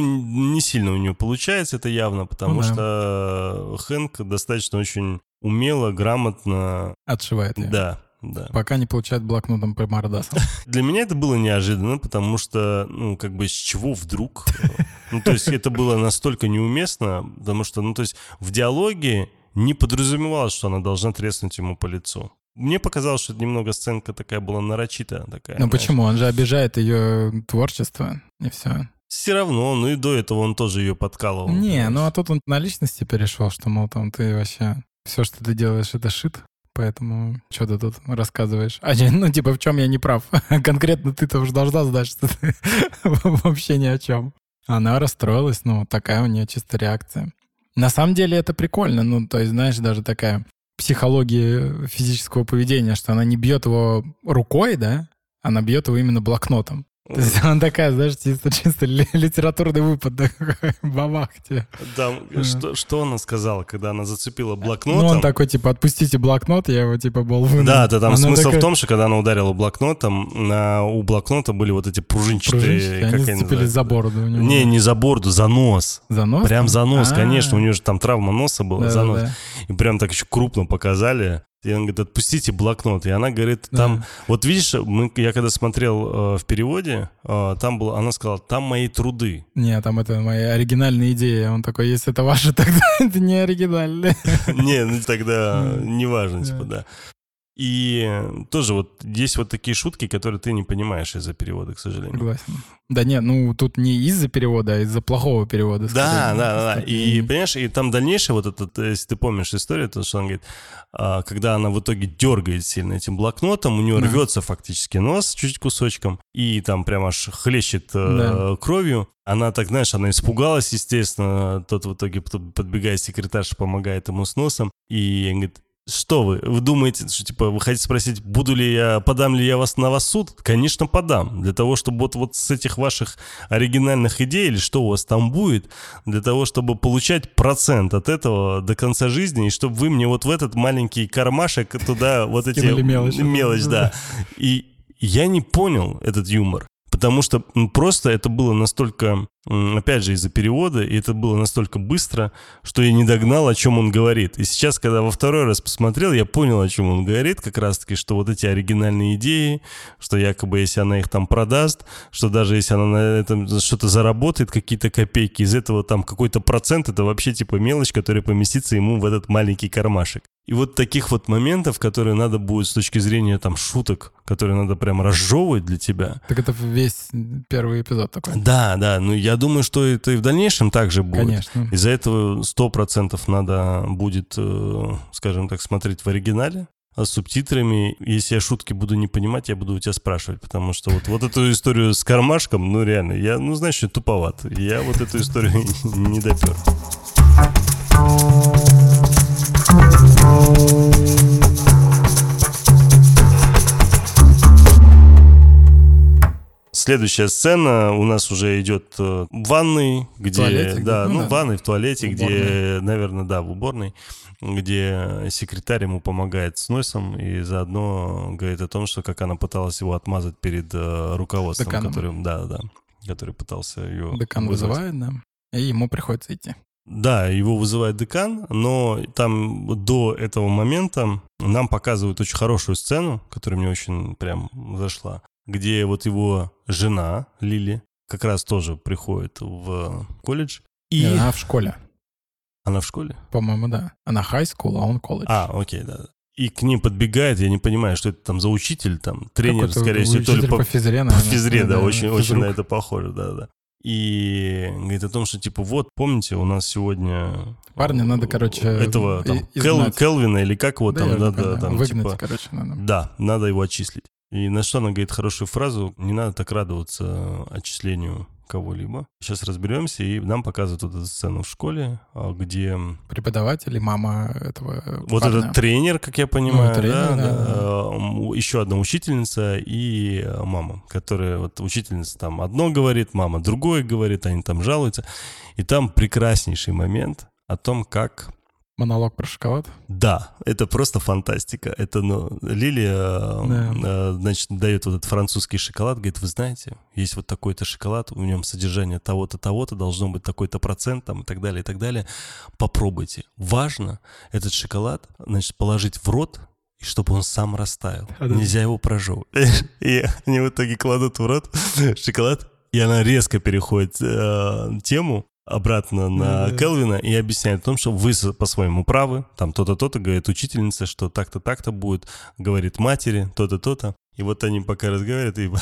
не сильно у нее получается это явно, потому Ну да. что Хэнк достаточно очень умело, грамотно, Отшивает ее. да, да. Пока не получает блокнотом по мордасам. Для меня это было неожиданно, потому что, ну, как бы, с чего вдруг? Ну, то есть это было настолько неуместно, потому что, ну, то есть в диалоге не подразумевалось, что она должна треснуть ему по лицу. Мне показалось, что немного сценка такая была нарочитая. Такая, Ну почему? Он же обижает ее творчество, и все. Все равно, ну и до этого он тоже ее подкалывал. Не, ну а тут он на личности перешел, что, мол, там ты вообще... Все, что ты делаешь, это шит. Поэтому что ты тут рассказываешь? А, ну, типа, в чем я не прав? Конкретно ты-то уже должна знать, что ты вообще ни о чем. Она расстроилась, ну, такая у нее чисто реакция. На самом деле это прикольно, ну, то есть, знаешь, даже такая психология физического поведения, что она не бьет его рукой, да, она бьет его именно блокнотом. То есть она такая, знаешь, чисто, чисто ли- литературный выпад, такой, бабах тебе. Там, что, что она сказала, когда она зацепила блокнотом? Ну, он такой, типа, отпустите блокнот, я его, типа, бол выну. Да, да, там Она смысл такая, в том, что когда она ударила блокнотом, на, у блокнота были вот эти пружинчатые... «Пружинчатые», как они зацепились за бороду у него. Не, не за бороду, за нос. За нос? Прям за нос, А, конечно. У нее же там травма носа была, за нос. да-да-да. И прям так еще крупно показали. И он говорит, отпустите блокнот. И она говорит, там... Да. Вот видишь, мы, я когда смотрел э, в переводе, э, там было, она сказала, там мои труды. Не, там это моя оригинальная идея. Он такой, если это ваше, тогда это не оригинальное. Не, ну тогда неважно, типа, Да. Да. И тоже вот есть вот такие шутки, которые ты не понимаешь из-за перевода, к сожалению. Согласен. Да нет, ну тут не из-за перевода, а из-за плохого перевода. Да, да, да. Просто И, понимаешь, и там дальнейшее, вот этот, если ты помнишь историю, то, что он говорит, а, когда она в итоге дергает сильно этим блокнотом, у нее Да. рвется фактически нос чуть кусочком, и там прям аж хлещет э, Да. кровью. Она так, знаешь, она испугалась, естественно. Тот в итоге под- подбегает секретарша, помогает ему с носом. И говорит, что вы? Вы думаете, что типа вы хотите спросить, буду ли я, подам ли я вас на вас суд? Конечно, подам. Для того, чтобы вот, вот с этих ваших оригинальных идей или что у вас там будет, для того, чтобы получать процент от этого до конца жизни, и чтобы вы мне вот в этот маленький кармашек туда вот эти... Мелочь. Мелочь, да. И я не понял этот юмор. Потому что просто это было настолько, опять же, из-за перевода, и это было настолько быстро, что я не догнал, о чем он говорит. И сейчас, когда во второй раз посмотрел, я понял, о чем он говорит, как раз-таки, что вот эти оригинальные идеи, что якобы если она их там продаст, что даже если она на этом что-то заработает, какие-то копейки, из этого там какой-то процент, это вообще типа мелочь, которая поместится ему в этот маленький кармашек. И вот таких вот моментов, которые надо будет с точки зрения там шуток, которые надо прям разжевывать для тебя. Так это весь первый эпизод такой. Да, да, ну я думаю, что это и в дальнейшем также будет. Конечно. Из-за этого сто процентов надо будет, э, скажем так, смотреть в оригинале, а с субтитрами, если я шутки буду не понимать, я буду у тебя спрашивать, потому что вот, вот эту историю с кармашком, ну реально, я, ну знаешь, что туповат. Я вот эту историю не допер. Следующая сцена у нас уже идет э, в ванной, где, туалете, да, ну ну, да. в ванной, в туалете, В где, наверное, да, в уборной, где секретарь ему помогает с носом и заодно говорит о том, что как она пыталась его отмазать перед э, руководством, Деканом. которым, да, да, который пытался ее Декан вызывает, да. И ему приходится идти. Да, его вызывает декан, но там до этого момента нам показывают очень хорошую сцену, которая мне очень прям зашла, где вот его жена Лили как раз тоже приходит в колледж. И Она в школе. она в школе? По-моему, да. Она high school, а он колледж. А, окей, да. И к ним подбегает, я не понимаю, что это там за учитель, там тренер, Какой-то скорее всего, то ли по, по физре, по наверное. физре, да, очень, очень физрук. на это похоже, да, да. И говорит о том, что типа вот, помните, у нас сегодня Парня надо, короче, этого там Кел-. Келвина или как его Да, там надо понимаю. там Выгнать, типа короче, надо. да, надо его отчислить. И на что она говорит хорошую фразу: не надо так радоваться отчислению кого-либо. Сейчас разберемся, и нам показывают вот эту сцену в школе, а, где Преподаватель и мама этого вот парня. этот тренер, как я понимаю, Ну, тренер, да, да, да, еще одна учительница и э, мама, которая вот учительница там одно говорит, мама другое говорит, они там жалуются, и там прекраснейший момент о том, как Монолог про шоколад. да, это просто фантастика. Это, ну, Лилия, э, Да. э, значит, дает вот этот французский шоколад, говорит, вы знаете, есть вот такой-то шоколад, в нем содержание того-то, того-то, должно быть такой-то процент, там, и так далее, и так далее. Попробуйте. Важно этот шоколад, значит, положить в рот, и чтобы он сам растаял. Да-да. Нельзя его прожевывать. И они в итоге кладут в рот шоколад, и она резко переходит э, тему обратно на Да-да. Келвина и объясняет о том, что вы с- по-своему правы, там то-то, то-то, говорит учительница, что так-то, так-то будет, говорит матери, то-то, то-то. И вот они пока разговаривают, и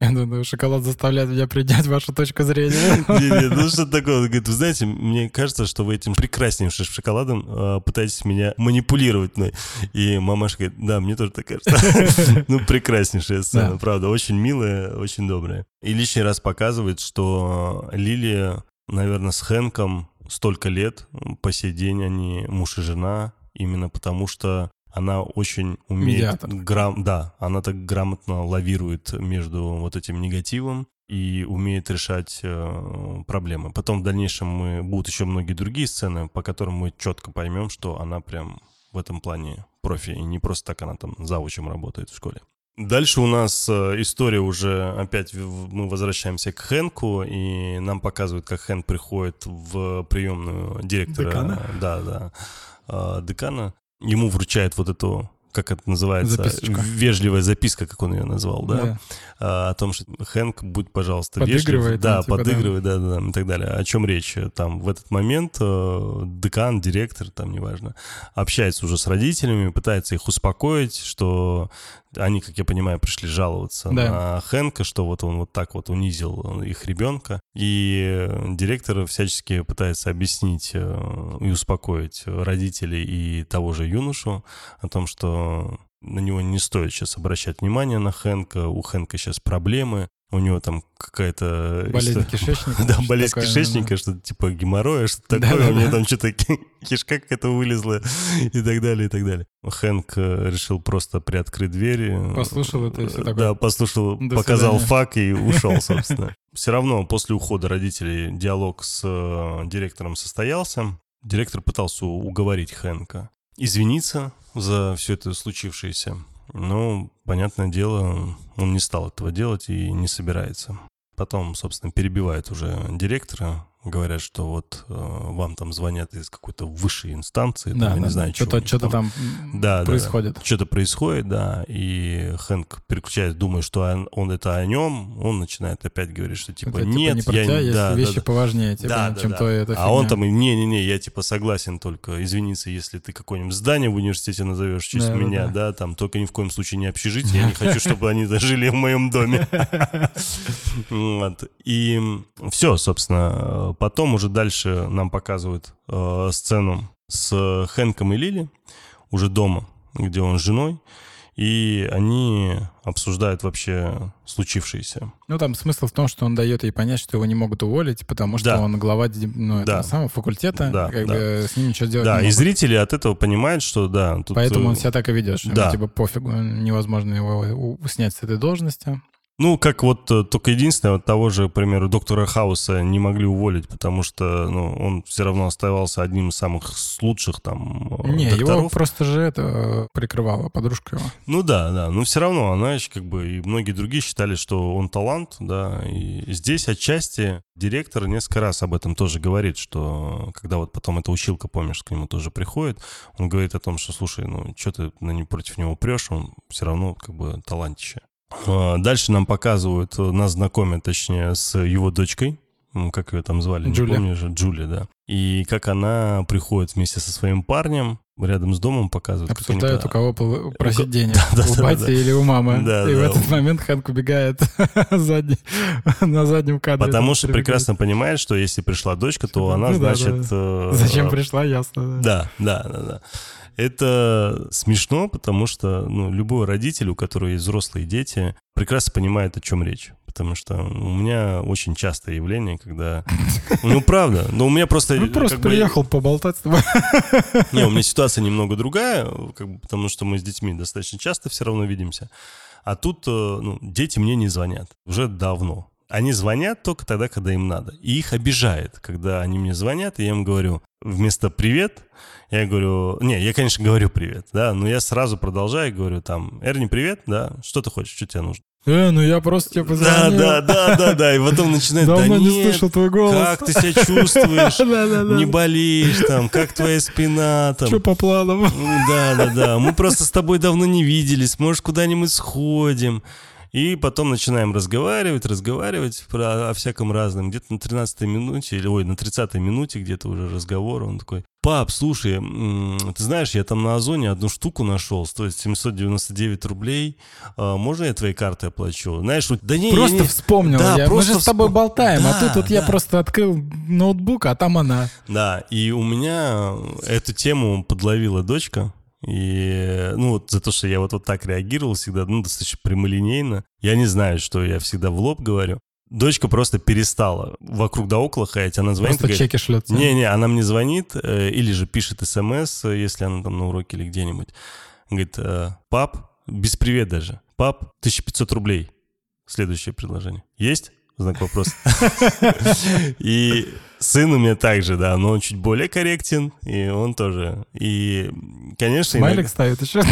Я думаю, шоколад заставляет меня принять вашу точку зрения. Не-не, ну что такое? Он говорит, вы знаете, мне кажется, что вы этим прекраснейшим шоколадом э, пытаетесь меня манипулировать. мной». И мамаша говорит, да, мне тоже так кажется. Ну, прекраснейшая сцена, Да. правда, очень милая, очень добрая. И лишний раз показывает, что Лилия, наверное, с Хэнком столько лет, по сей день они муж и жена, именно потому что она очень умеет... Медиатор. грам- да, она так грамотно лавирует между вот этим негативом и умеет решать э, проблемы. Потом в дальнейшем мы будут еще многие другие сцены, по которым мы четко поймем, что она прям в этом плане профи, и не просто так она там завучем работает в школе. Дальше у нас э, история уже, опять мы возвращаемся к Хэнку, и нам показывают, как Хэнк приходит в приемную директора. Декана? Да, да, э, декана. Ему вручают вот эту, как это называется, Записочку. вежливая записка, как он ее назвал, да? а, о том, что Хэнк, будь, пожалуйста, Подыгрывает вежлив. Да, там, типа, да. подыгрывает, да. да, да, и так далее. О чем речь? Там в этот момент э, декан, директор, там, неважно, общается уже с родителями, пытается их успокоить, что они, как я понимаю, пришли жаловаться Да. на Хэнка, что вот он вот так вот унизил их ребенка. И директор всячески пытается объяснить э, и успокоить родителей и того же юношу о том, что на него не стоит сейчас обращать внимание на Хэнка, у Хэнка сейчас проблемы, у него там какая-то... Болезнь история- кишечника. Да, что болезнь такое, кишечника, что-то типа геморроя, что-то Да, такое, да, у меня да. там что-то кишка какая-то вылезла и так далее, и так далее. Хэнк э, решил просто приоткрыть дверь. э, Послушал это и всё такое. Да, послушал, До показал свидания. фак и ушел, собственно. Все равно после ухода родителей диалог с э, директором состоялся. Директор пытался уговорить Хэнка извиниться за все это случившееся. Но, понятное дело, он не стал этого делать и не собирается. Потом, собственно, перебивают уже директора, говорят, что вот э, вам там звонят из какой-то высшей инстанции, там, Да, я да, не знаю, что-то них что-то там Да, да, да. происходит. Что-то происходит, да, и Хэнк переключает, думая, что он, он это о нем, он начинает опять говорить, что типа Это, нет, не я тебя, есть да, да, вещи да. поважнее, типа, Да, да, чем да. твоя эта А он фигня. там, не-не-не, я типа согласен только извиниться, если ты какое-нибудь здание в университете назовешь в честь Да, да, меня, да. да, там только ни в коем случае не общежитие, я не хочу, чтобы они жили в моем доме. И все, собственно, потом уже дальше нам показывают э, сцену с Хэнком и Лили уже дома, где он с женой, и они обсуждают вообще случившееся. Ну, там смысл в том, что он дает ей понять, что его не могут уволить, потому что Да. он глава ну, Да. самого факультета, Да, как да. бы с ним ничего сделать Да, не и могут. зрители от этого понимают, что да, тут... Поэтому э, он себя так и ведет, что ему, да. типа пофигу, невозможно его снять с этой должности. Ну, как вот э, только единственное, вот того же, к примеру, доктора Хауса не могли уволить, потому что, ну, он все равно оставался одним из самых лучших там э, Не, его докторов. просто же это э, прикрывала подружка его. Ну да, да, но все равно она как бы и многие другие считали, что он талант, да, и здесь отчасти директор несколько раз об этом тоже говорит, что когда вот потом эта училка, помнишь, к нему тоже приходит, он говорит о том, что, слушай, ну, что ты на не против него прешь, он все равно как бы талантище. А, Дальше нам показывают, э, нас знакомят, точнее, с его дочкой, как ее там звали, не Джулия. помнишь? Джулия, да. И как она приходит вместе со своим парнем, рядом с домом показывают. они Обсуждают, у кого пол- просить ко- денег. да, у да, бати да. или у мамы. Да, И в да. этот момент Хэнк убегает задний- на заднем кадре. Потому что прибегает. прекрасно понимает, что если пришла дочка, то Ну она, да, значит... э, Зачем пришла, ясно. Да, да, да, да. Это смешно, потому что ну, любой родитель, у которого есть взрослые дети, прекрасно понимает, о чем речь. Потому что у меня очень частое явление, когда... Ну, правда. Но у меня просто... Ну, просто как бы, приехал поболтать с тобой. Не, у меня ситуация немного другая, как бы, потому что мы с детьми достаточно часто все равно видимся. А тут э, ну, дети мне не звонят уже давно. Они звонят только тогда, когда им надо. И их обижает, когда они мне звонят, и я им говорю вместо «привет», я говорю... Не, я, конечно, говорю «привет», да, но я сразу продолжаю и говорю там «Эрни, привет, да, что ты хочешь, что тебе нужно?» Э, ну я просто тебе Да, позвонил. да, да, да, да, и потом начинает «Да Давно не нет, слышал твой голос. как ты себя чувствуешь, Да-да-да. не болеешь там, как твоя спина там?» Что по планам? Да, да, да. Мы просто с тобой давно не виделись. Может, куда-нибудь сходим. И потом начинаем разговаривать, разговаривать про, о всяком разном. Где-то на 13-й минуте, или, ой, на 30-й минуте где-то уже разговор, он такой, пап, слушай, ты знаешь, я там на Озоне одну штуку нашел, стоит 799 рублей, а, можно я твоей картой оплачу? Знаешь, вот, да не, Просто я не... вспомнил Да, я. просто Мы же с тобой болтаем, а Да, тут вот я да. просто открыл ноутбук, а там она. Да, и у меня эту тему подловила дочка. И, ну, вот за то, что я вот, вот так реагировал всегда, ну, достаточно прямолинейно. Я не знаю, что я всегда в лоб говорю. Дочка просто перестала вокруг да около ходить. Она звонит Просто чеки шлет. Не-не, она мне звонит э, или же пишет смс, э, если она там на уроке или где-нибудь. Говорит, э, пап, без привет даже. Пап, 1500 рублей. Следующее предложение. Есть? Знак вопроса. И сын у меня также, да, но он чуть более корректен, и он тоже. И, конечно... Смайлик иногда- ставит еще.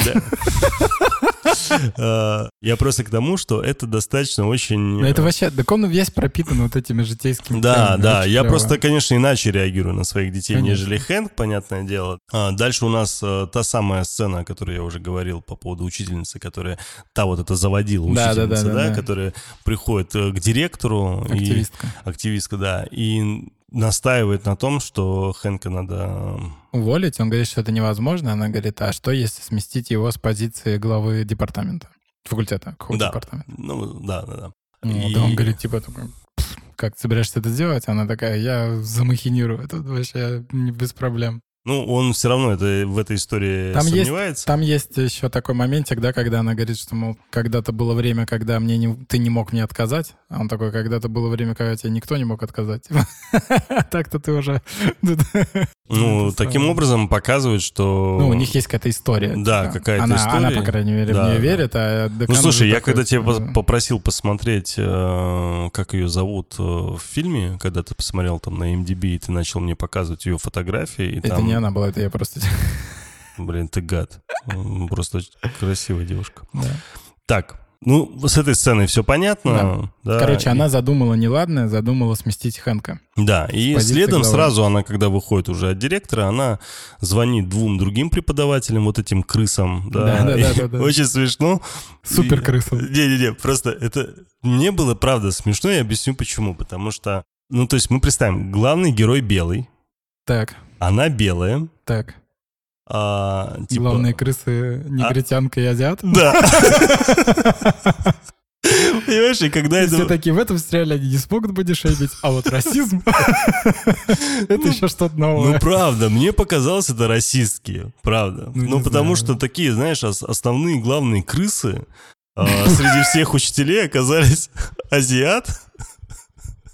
Я просто к тому, что это достаточно очень... Это вообще, так он весь пропитан вот этими житейскими Да, да, я просто, конечно, иначе реагирую на своих детей, нежели Хэнк, понятное дело. А, дальше у нас э, та самая сцена, о которой я уже говорил по поводу учительницы, которая, та вот это заводила учительница, да, которая приходит э, к директору. Активистка. активистка, да, и настаивает на том, что Хэнка надо... Уволить, он говорит, что это невозможно. Она говорит, а что, если сместить его с позиции главы департамента? Факультета, какого Да. департамента? Ну, да, да, да. Вот, И- и он говорит, типа, такой, «Пф, как ты собираешься это сделать? Она такая, я замахинирую, это вообще без проблем. Ну, он все равно это, в этой истории Там есть- сомневается. Там есть еще такой моментик, да, когда она говорит, что, мол, когда-то было время, когда мне не, ты не мог мне отказать. А он такой, когда-то было время, когда тебе никто не мог отказать. Так-то ты уже... Ну, таким образом показывает, что... Ну, у них есть какая-то история. Да, какая-то история. Она, по крайней мере, в нее верит, а Ну, слушай, я когда тебя пос- попросил посмотреть, э, как ее зовут э, в фильме, когда ты посмотрел там на MDB, и ты начал мне показывать ее фотографии, и там... не она была, это я просто... Блин, ты гад. Просто красивая девушка. Да. Так, ну, с этой сценой все понятно. Да. Короче, И- она задумала неладное, задумала сместить Хэнка. Да, и следом главы. сразу она, когда выходит уже от директора, она звонит двум другим преподавателям, вот этим крысам. Да, Да, да, да, да, да. Очень смешно. Супер крысам. Не-не-не, просто это... Мне было, правда, смешно, я объясню почему. Потому что, ну, то есть мы представим, главный герой белый, Так, она белая, так. а, типа... Главные крысы негритянка и азиат. Да. Понимаешь, и когда это... все такие, в этом сериале они не смогут бодишеймить, а вот расизм, это еще что-то Ну, новое. правда, мне показалось это расистские, правда. Ну, Ну, потому что такие, знаешь, ос- основные главные крысы а, среди всех учителей оказались азиат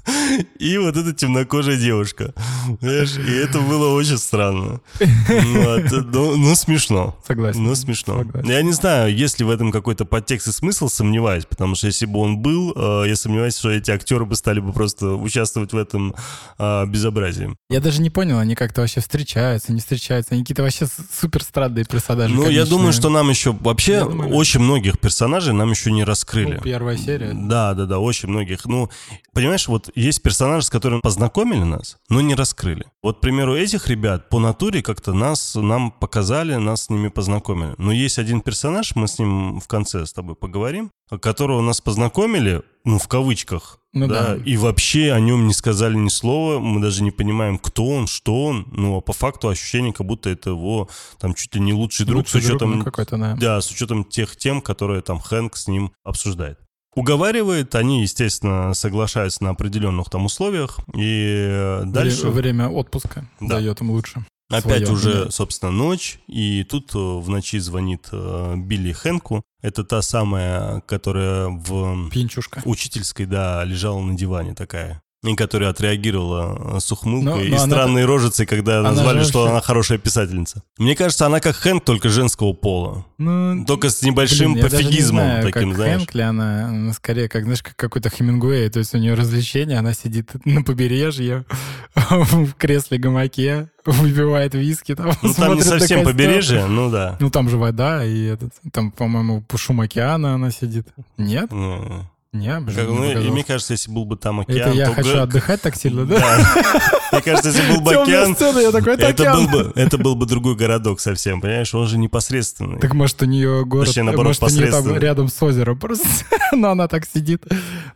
и вот эта темнокожая девушка. Понимаешь? И это было очень странно. Вот, Ну, ну, смешно. Согласен. Ну, смешно. Согласен. Я не знаю, есть ли в этом какой-то подтекст и смысл, сомневаюсь, потому что если бы он был, э, я сомневаюсь, что эти актеры бы стали бы просто участвовать в этом э, безобразии. Я даже не понял, они как-то вообще встречаются, не встречаются. Они какие-то вообще супер странные персонажи. Ну, я комичные. думаю, что нам еще вообще Я думаю, да. очень многих персонажей нам еще не раскрыли. Ну, первая серия. Да, да, да, очень многих. Ну, понимаешь, вот есть персонажи, с которыми познакомили нас, но не раскрыли. Вот, к примеру, этих ребят по натуре как-то нас, нам показали, нас с ними познакомили. Но есть один персонаж, мы с ним в конце с тобой поговорим, которого нас познакомили, ну, в кавычках, Ну да. и вообще о нем не сказали ни слова, мы даже не понимаем, кто он, что он, ну, а по факту ощущение, как будто это его, там, чуть ли не лучший друг, Лучший с учетом друг, ну, да. да, с учетом тех тем, которые там Хэнк с ним обсуждает. Уговаривает, они, естественно, соглашаются на определенных там условиях, и э, дальше Вре- Время отпуска Да. дает им лучше. опять свое, уже, да. собственно, ночь, и тут э, в ночи звонит э, Билли Хэнку. Это та самая, которая в Пинчушка. учительской, да, лежала на диване такая. И которая отреагировала э, с ухмылкой Но- и но она- странной рожицей, когда она назвали, же что вообще- она хорошая писательница. Мне кажется, она как Хэнк, только женского пола. Ну, Только с небольшим Блин, пофигизмом знаю, таким, как знаешь. Хэнк ли она, она скорее, как, знаешь, как какой-то Хемингуэй, то есть у нее развлечение, она сидит на побережье, в кресле гамаке, выпивает виски, там, Ну, там не совсем побережье, ну да. Ну, там же вода, и этот, там, по-моему, по шум океана она сидит. Нет? Ну, Не, Как, ну, и мне кажется, если был бы там океан, Это я то хочу г- отдыхать так сильно, да? Да. Мне кажется, если был бы океан, сцена, я такой, это был бы, это был бы другой городок совсем, понимаешь? Он же непосредственный. Так может у нее город, наоборот, может у нее там рядом с озером просто, но она так сидит.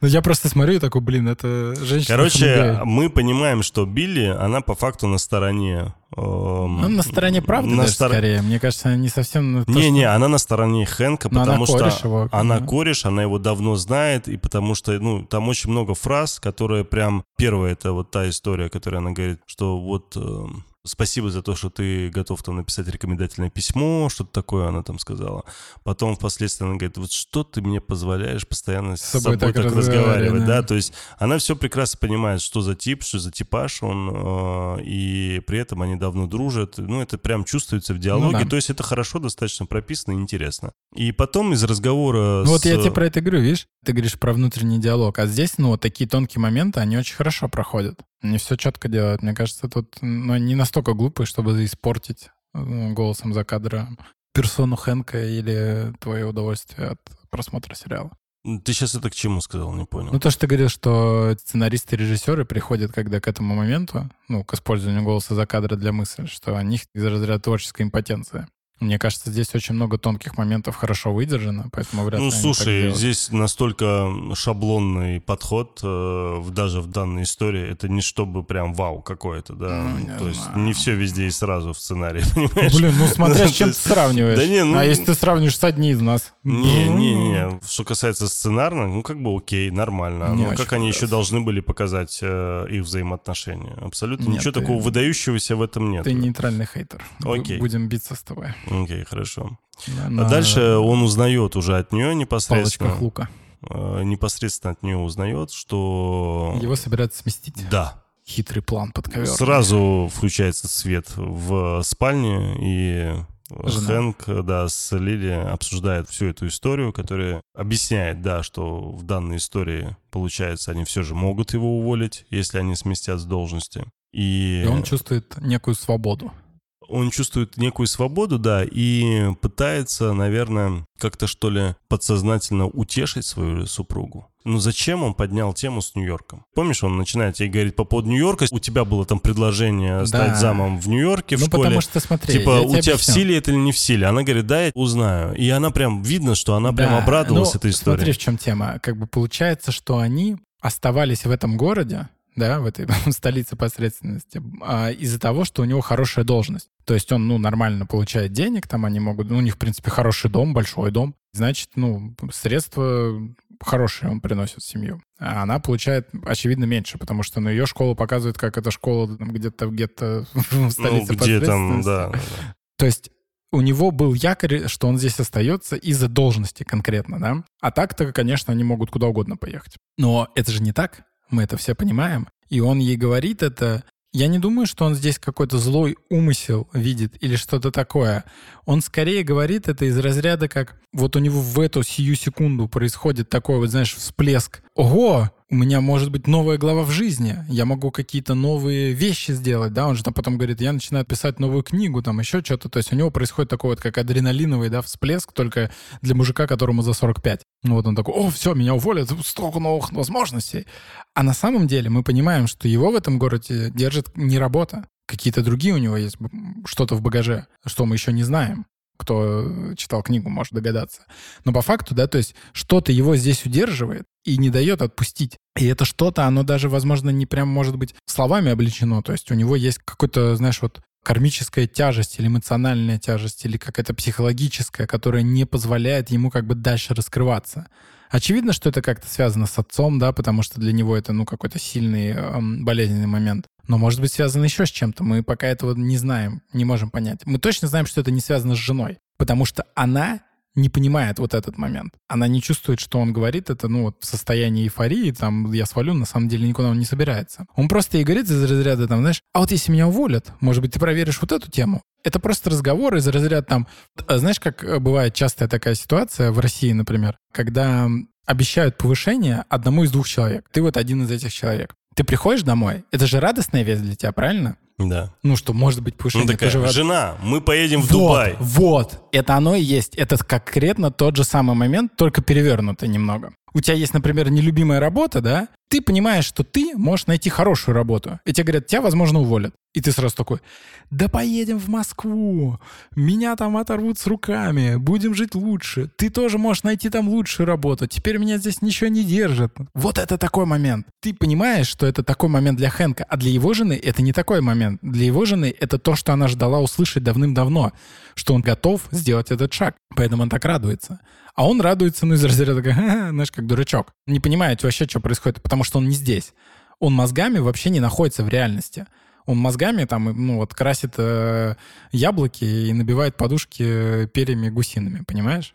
Но я просто смотрю и такой, блин, это женщина. Короче, мы понимаем, что Билли, она по факту на стороне... эм, Ну, на стороне правды на даже стор- скорее. Мне кажется, не совсем... Не-не, что- она на стороне Хэнка, Но она потому что кореш его, она да. кореш, она его давно знает, и потому что, ну, там очень много фраз, которые прям... Первая — это вот та история, которая она говорит, что вот... эм, Спасибо за то, что ты готов там написать рекомендательное письмо, что-то такое она там сказала. Потом впоследствии она говорит, вот что ты мне позволяешь постоянно с собой, так, разговаривать, да? То есть она все прекрасно понимает, что за тип, что за типаж он, э, и при этом они давно дружат. Ну, это прям чувствуется в диалоге. Ну да. То есть это хорошо достаточно прописано и интересно. И потом из разговора Ну вот с... я тебе про это говорю, видишь? Ты говоришь про внутренний диалог, а здесь, ну, вот такие тонкие моменты, они очень хорошо проходят. Они все четко делают. Мне кажется, тут ну, они не настолько глупые, чтобы испортить ну, голосом за кадром персону Хэнка или твое удовольствие от просмотра сериала. Ты сейчас это к чему сказал, не понял. Ну, то, что ты говорил, что сценаристы и режиссеры приходят, когда к этому моменту, ну, к использованию голоса за кадра для мысли, что у них из разряда творческой импотенции. Мне кажется, здесь очень много тонких моментов хорошо выдержано, поэтому вряд ли Ну, они так слушай, здесь настолько шаблонный подход, э, даже в данной истории, это не чтобы прям вау какое-то, да. Ну, То есть знаю. не все везде и сразу в сценарии, понимаешь? Блин, ну смотря с чем ты есть- сравниваешь. Да не, ну- А если ты сравниваешь с одни из нас? Не, Ну, не, не. Что касается сценарно, ну как бы окей, нормально. Ну как они еще должны были показать э, их взаимоотношения? Абсолютно Нет, ничего такого выдающегося в этом нет. Ты нейтральный хейтер. Окей. Будем биться с тобой. Окей, хорошо. Да, А на дальше он узнает уже от нее непосредственно, палочках лука. э, непосредственно от нее узнает, что Его собираются сместить. да, Хитрый план под ковер. сразу включается свет в спальне и Жена. Хэнк, да, с Лили обсуждает всю эту историю, которая объясняет, да, что в данной истории, получается, они все же могут его уволить, если они сместят с должности. И, И он чувствует некую свободу. Он чувствует некую свободу, да, и пытается, наверное, как-то что ли подсознательно утешить свою супругу. Ну зачем он поднял тему с Нью-Йорком? Помнишь, он начинает ей говорить по поводу Нью-Йорка, у тебя было там предложение стать Да. замом в Нью-Йорке в ну, школе. потому что, смотри, Типа, у тебе тебя в силе это или не в силе? Она говорит, да, я узнаю. И она прям, видно, что она прям Да, обрадовалась ну, этой историей. Смотри, в чем тема. Как бы получается, что они оставались в этом городе, да, в этой столице посредственности, а, из-за того, что у него хорошая должность. То есть он, ну, нормально получает денег, там они могут, ну, у них, в принципе, хороший дом, большой дом. Значит, ну, средства хорошие он приносит в семью. А она получает, очевидно, меньше, потому что, ну, ее школа показывает, как эта школа там, где-то где-то в Ну, столице где там, да. То есть у него был якорь, что он здесь остается из-за должности конкретно, да? А так-то, конечно, они могут куда угодно поехать. Но это же не так, мы это все понимаем. И он ей говорит это... Я не думаю, что он здесь какой-то злой умысел видит или что-то такое. Он скорее говорит это из разряда, как вот у него в эту сию секунду происходит такой вот, знаешь, всплеск. Ого, у меня может быть новая глава в жизни, я могу какие-то новые вещи сделать, да, он же там потом говорит, я начинаю писать новую книгу, там еще что-то, то есть у него происходит такой вот как адреналиновый, да, всплеск, только для мужика, которому за 45. Ну вот он такой, о, все, меня уволят, столько новых возможностей. А на самом деле мы понимаем, что его в этом городе держит не работа, какие-то другие у него есть что-то в багаже, что мы еще не знаем. Кто читал книгу, может догадаться. Но по факту, да, то есть что-то его здесь удерживает и не дает отпустить. И это что-то, оно даже, возможно, не прям может быть словами обличено. То есть у него есть какой-то, знаешь, вот кармическая тяжесть или эмоциональная тяжесть или какая-то психологическая, которая не позволяет ему как бы дальше раскрываться. Очевидно, что это как-то связано с отцом, да, потому что для него это, ну, какой-то сильный эм, болезненный момент. Но может быть связано еще с чем-то. Мы пока этого не знаем, не можем понять. Мы точно знаем, что это не связано с женой, потому что она не понимает вот этот момент. Она не чувствует, что он говорит это, ну, вот в состоянии эйфории, там, я свалю, на самом деле никуда он не собирается. Он просто ей говорит из разряда, там, знаешь, а вот если меня уволят, может быть, ты проверишь вот эту тему? Это просто разговор из разряда там... а Знаешь, как э, бывает частая такая ситуация в России, например, когда обещают повышение одному из двух человек. Ты вот один из этих человек. Ты приходишь домой, это же радостная весть для тебя, правильно? Да. Ну, что может быть повышение. Ну такая, же жена, мы поедем в вот, Дубай. Вот, это оно и есть. Это конкретно тот же самый момент, только перевернутый немного. У тебя есть, например, нелюбимая работа, да, ты понимаешь, что ты можешь найти хорошую работу. И тебе говорят, тебя, возможно, уволят. И ты сразу такой, да поедем в Москву, меня там оторвут с руками, будем жить лучше. Ты тоже можешь найти там лучшую работу, теперь меня здесь ничего не держит. Вот это такой момент. Ты понимаешь, что это такой момент для Хэнка, а для его жены это не такой момент. Для его жены это то, что она ждала услышать давным-давно, что он готов сделать этот шаг. Поэтому он так радуется. А он радуется, ну, из разряда, знаешь, как дурачок. Не понимает вообще, что происходит, потому что он не здесь. Он мозгами вообще не находится в реальности. Он мозгами там, ну, вот красит э, яблоки и набивает подушки перьями гусиными, понимаешь?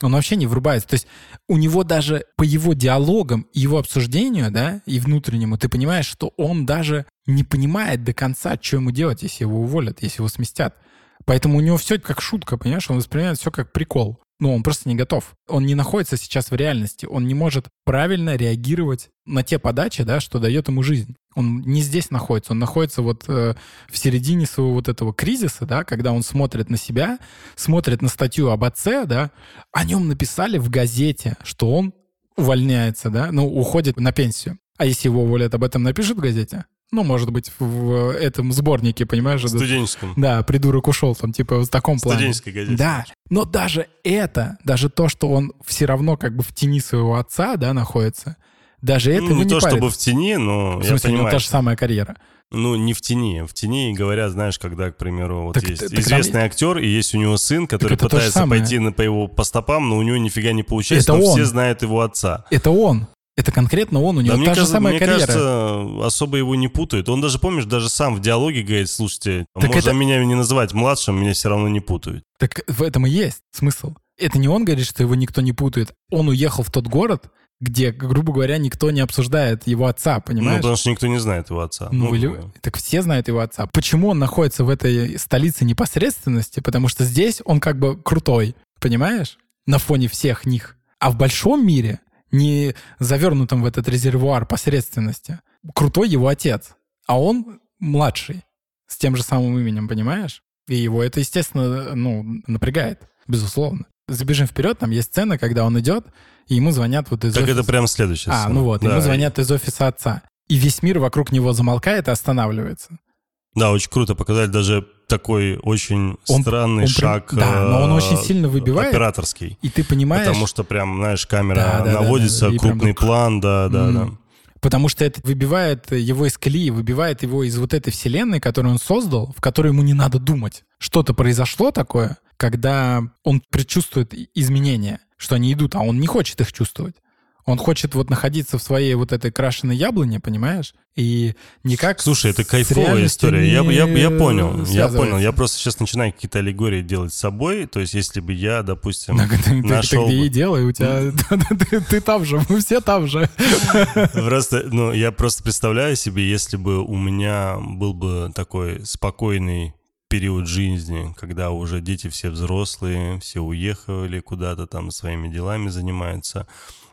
Он вообще не врубается. То есть у него даже по его диалогам и его обсуждению, да, и внутреннему, ты понимаешь, что он даже не понимает до конца, что ему делать, если его уволят, если его сместят. Поэтому у него все как шутка, понимаешь? Он воспринимает все как прикол. Ну, он просто не готов. Он не находится сейчас в реальности. Он не может правильно реагировать на те подачи, да, что дает ему жизнь. Он не здесь находится. Он находится вот э, в середине своего вот этого кризиса, да, когда он смотрит на себя, смотрит на статью об отце, да. О нем написали в газете, что он увольняется, да, ну, уходит на пенсию. А если его уволят, об этом напишут в газете? Ну, может быть, в этом сборнике, понимаешь? В студенческом. Да, придурок ушел, там, типа, в таком плане. Студенческой газете. Да, но даже это, даже то, что он все равно как бы в тени своего отца, да, находится, даже это ну, не не то парит. чтобы в тени, но В я смысле, у него понимаю. та же самая карьера. Ну, не в тени. В тени говорят, знаешь, когда, к примеру, вот Так есть так известный актер, и есть у него сын, который пытается пойти на, по его по стопам, но у него нифига не получается, Это но он. все знают его отца. Это он. Это конкретно он, у него Да, та же кажется, самая мне карьера. кажется, особо его не путают. Он даже, помнишь, даже сам в диалоге говорит, слушайте, Так можно это- меня не называть младшим, меня все равно не путают. Так в этом и есть смысл. Это не он говорит, что его никто не путает. Он уехал в тот город, где, грубо говоря, никто не обсуждает его отца, Ну, понимаешь? потому что никто не знает его отца. Ну, Ну, или- так все знают его отца. Почему он находится в этой столице непосредственности? Потому что здесь он как бы крутой, понимаешь? На фоне всех них. А в большом мире, не завернутом в этот резервуар посредственности, крутой его отец. А он младший, с тем же самым именем, понимаешь? И его это, естественно, ну, напрягает, безусловно. Забежим вперед, там есть сцена, когда он идет, и ему звонят вот из Так офиса. это прям следующая А, сцена. ну вот, Да, ему звонят из офиса отца. И весь мир вокруг него замолкает и останавливается. Да, очень круто показать даже такой очень Он- странный он прям- шаг. да, но он э, очень сильно выбивает. Операторский. И ты понимаешь, Потому что прям, знаешь, камера Да, да, да, наводится, да, прям крупный так- план, да, да, да. М. потому что это выбивает его из колеи, выбивает его из вот этой вселенной, которую он создал, в которой ему не надо думать. Что-то произошло такое, когда он предчувствует изменения, что они идут, а он не хочет их чувствовать. Он хочет вот находиться в своей вот этой крашеной яблоне, понимаешь? И никак Слушай, это кайфовая история. Я, я, я понял, я понял. Я просто сейчас начинаю какие-то аллегории делать с собой. То есть, если бы я, допустим, Так ты, ты- ты нашел где и делай, у тебя ты, ты там же, мы все там же. Просто, ну, я просто представляю себе, если бы у меня был бы такой спокойный период жизни, когда уже дети все взрослые, все уехали куда-то там своими делами занимаются.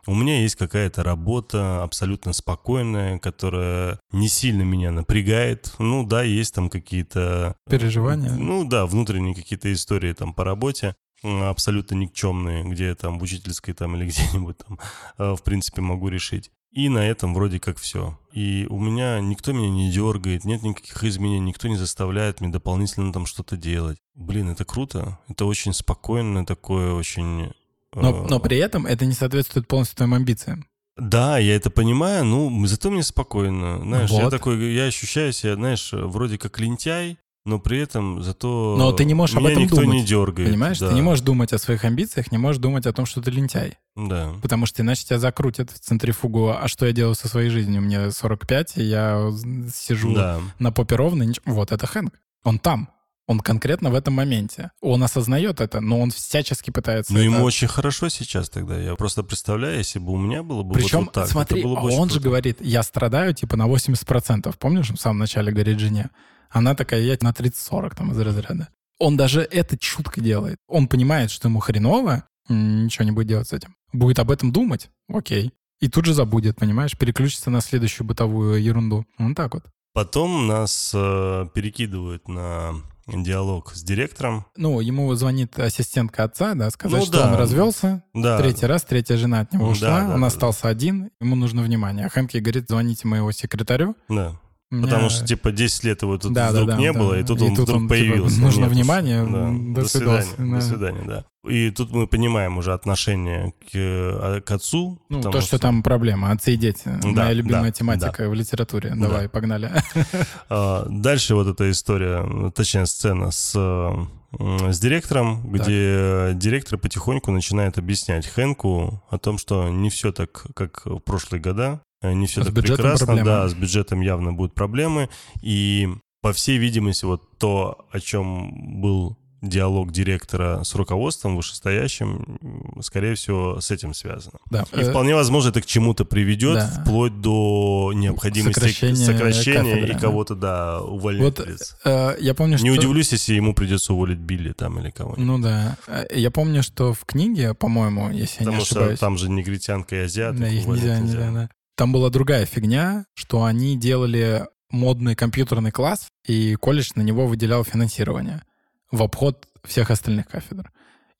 У меня есть какая-то работа абсолютно спокойная, которая не сильно меня напрягает. Ну да, есть там какие-то Переживания. ну да, внутренние какие-то истории там по работе м, абсолютно никчемные, где я там в учительской там или где-нибудь там э, в принципе могу решить. И на этом вроде как все. И у меня никто меня не дергает, нет никаких изменений, никто не заставляет меня дополнительно там что-то делать. Блин, это круто. Это очень спокойно, такое очень... э, Но, но при этом это не соответствует полностью твоим амбициям. Да, я это понимаю, ну, зато мне спокойно. Знаешь, я Вот. такой, я ощущаю себя, знаешь, вроде как лентяй, но при этом зато Но ты не можешь об меня этом никто думать, не дергает. Понимаешь? да. Ты не можешь думать о своих амбициях, не можешь думать о том, что ты лентяй. Да. Потому что иначе тебя закрутят в центрифугу. А что я делаю со своей жизнью? Мне 45, и я сижу Да. на попе ровно. нич- Вот это Хэнк. Он там. Он конкретно в этом моменте. Он осознает это, но он всячески пытается Ну, это- ему очень хорошо сейчас тогда. Я просто представляю, если бы у меня было бы Причем, вот, вот так. смотри, это было бы он же круто. говорит, я страдаю типа на 80%. Помнишь, он в самом начале говорит жене? Она такая, я на 30-40 там из разряда. Он даже это шуткой делает. Он понимает, что ему хреново, ничего не будет делать с этим. Будет об этом думать, окей. И тут же забудет, понимаешь, переключится на следующую бытовую ерунду. Он так вот. Потом нас э, перекидывают на диалог с директором. Ну, ему звонит ассистентка отца, да, сказать, Ну что да. он развелся, Да. третий раз, третья жена от него Да, ушла, да, он да, остался один, ему нужно внимание. А Хэнки говорит, звоните моего секретарю. Да. Меня- Потому что, типа, 10 лет его тут Да, да, вдруг да, не да. было, и тут И он тут вдруг он, типа, появился. нужно Нет уж. внимание, Да. до До свидания. да. До свидания, да. И тут мы понимаем уже отношение к, э, к отцу. Ну, то, что там проблема, отцы и дети. Моя любимая да, тематика в литературе. Да. Давай, погнали. А, Дальше вот эта история, точнее сцена с, э, с директором, где директор потихоньку начинает объяснять Хэнку о том, что не все так, как в прошлые года, э, не все С так прекрасно, проблемы. да, с бюджетом явно будут проблемы, и по всей видимости вот то, о чем был диалог директора с руководством вышестоящим, скорее всего, с этим связано. Да. И вполне возможно, это к чему-то приведет, да. вплоть до необходимости Сокращения сокращения, кафедры, и кого-то, да, увольнять. Вот, э, я помню, что... Не удивлюсь, если ему придется уволить Билли там или кого-нибудь. Ну да. Э, Я помню, что в книге, по-моему, если я не Потому что ошибаюсь... там же негритянка и азиат. Да, их уволить нельзя, нельзя, да. Там была другая фигня, что они делали модный компьютерный класс, и колледж на него выделял финансирование в обход всех остальных кафедр.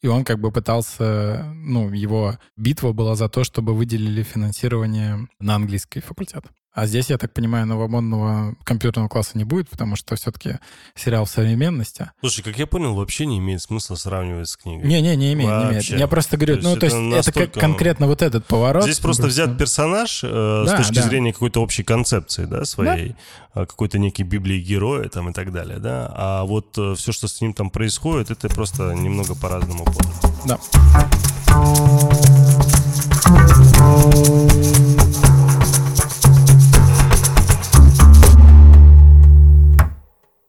И он как бы пытался, ну, его битва была за то, чтобы выделили финансирование на английский факультет. А здесь, я так понимаю, новомодного компьютерного класса не будет, потому что все-таки сериал в современности. Слушай, как я понял, вообще не имеет смысла сравнивать с книгой. Не-не, не имеет, не имеет. Вообще. Я просто говорю, То ну, то есть это это, как настолько- конкретно вот этот поворот. Здесь просто взят персонаж э, Да, с точки да. зрения какой-то общей концепции, да, своей, э, какой-то некий библии героя там и так далее, да. А вот все, что с ним там происходит, это просто немного по-разному подано. Да.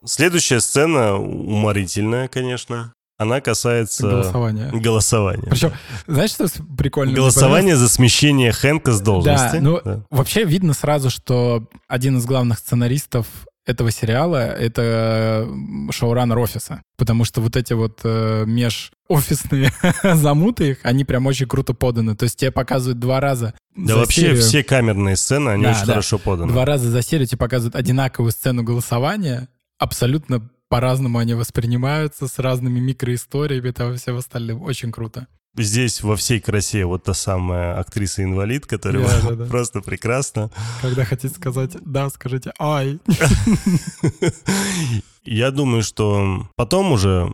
Следующая сцена уморительная, конечно. Она касается Голосование. голосования. Причем, знаешь, что прикольно? Голосование за смещение Хэнка с должности. Да, ну, Да. Вообще видно сразу, что один из главных сценаристов этого сериала — это шоураннер офиса. Потому что вот эти вот э, межофисные замуты их, они прям очень круто поданы. То есть тебе показывают два раза Да вообще серию- все камерные сцены, они Да, очень да. хорошо поданы. Два раза за серию тебе показывают одинаковую сцену голосования, абсолютно по-разному они воспринимаются, с разными микроисториями, там все остальным. Очень круто. Здесь во всей красе вот та самая актриса-инвалид, которая Да, да, да. просто прекрасна. Когда хотите сказать «да», скажите «ай». Я думаю, что потом уже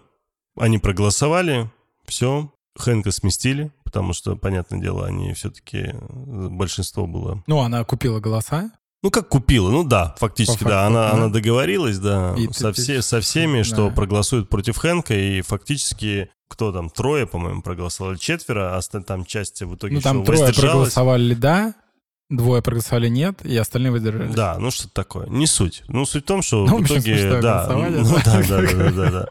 они проголосовали, все, Хэнка сместили, потому что, понятное дело, они все-таки, большинство было... Ну, она купила голоса. Ну, как купила, ну да, фактически, По да, факту, она, да. она договорилась, да, И со, ты- все, со всеми, что да. проголосуют против Хэнка, и фактически, кто там, трое, по-моему, проголосовали, четверо, а там часть в итоге Ну, там трое воздержалась. проголосовали «да», двое проголосовали «нет», и остальные выдержались. Да, ну что такое. Не суть. Ну, суть в том, что Ну, в итоге, смешное да, ну, да. да, да, да, да.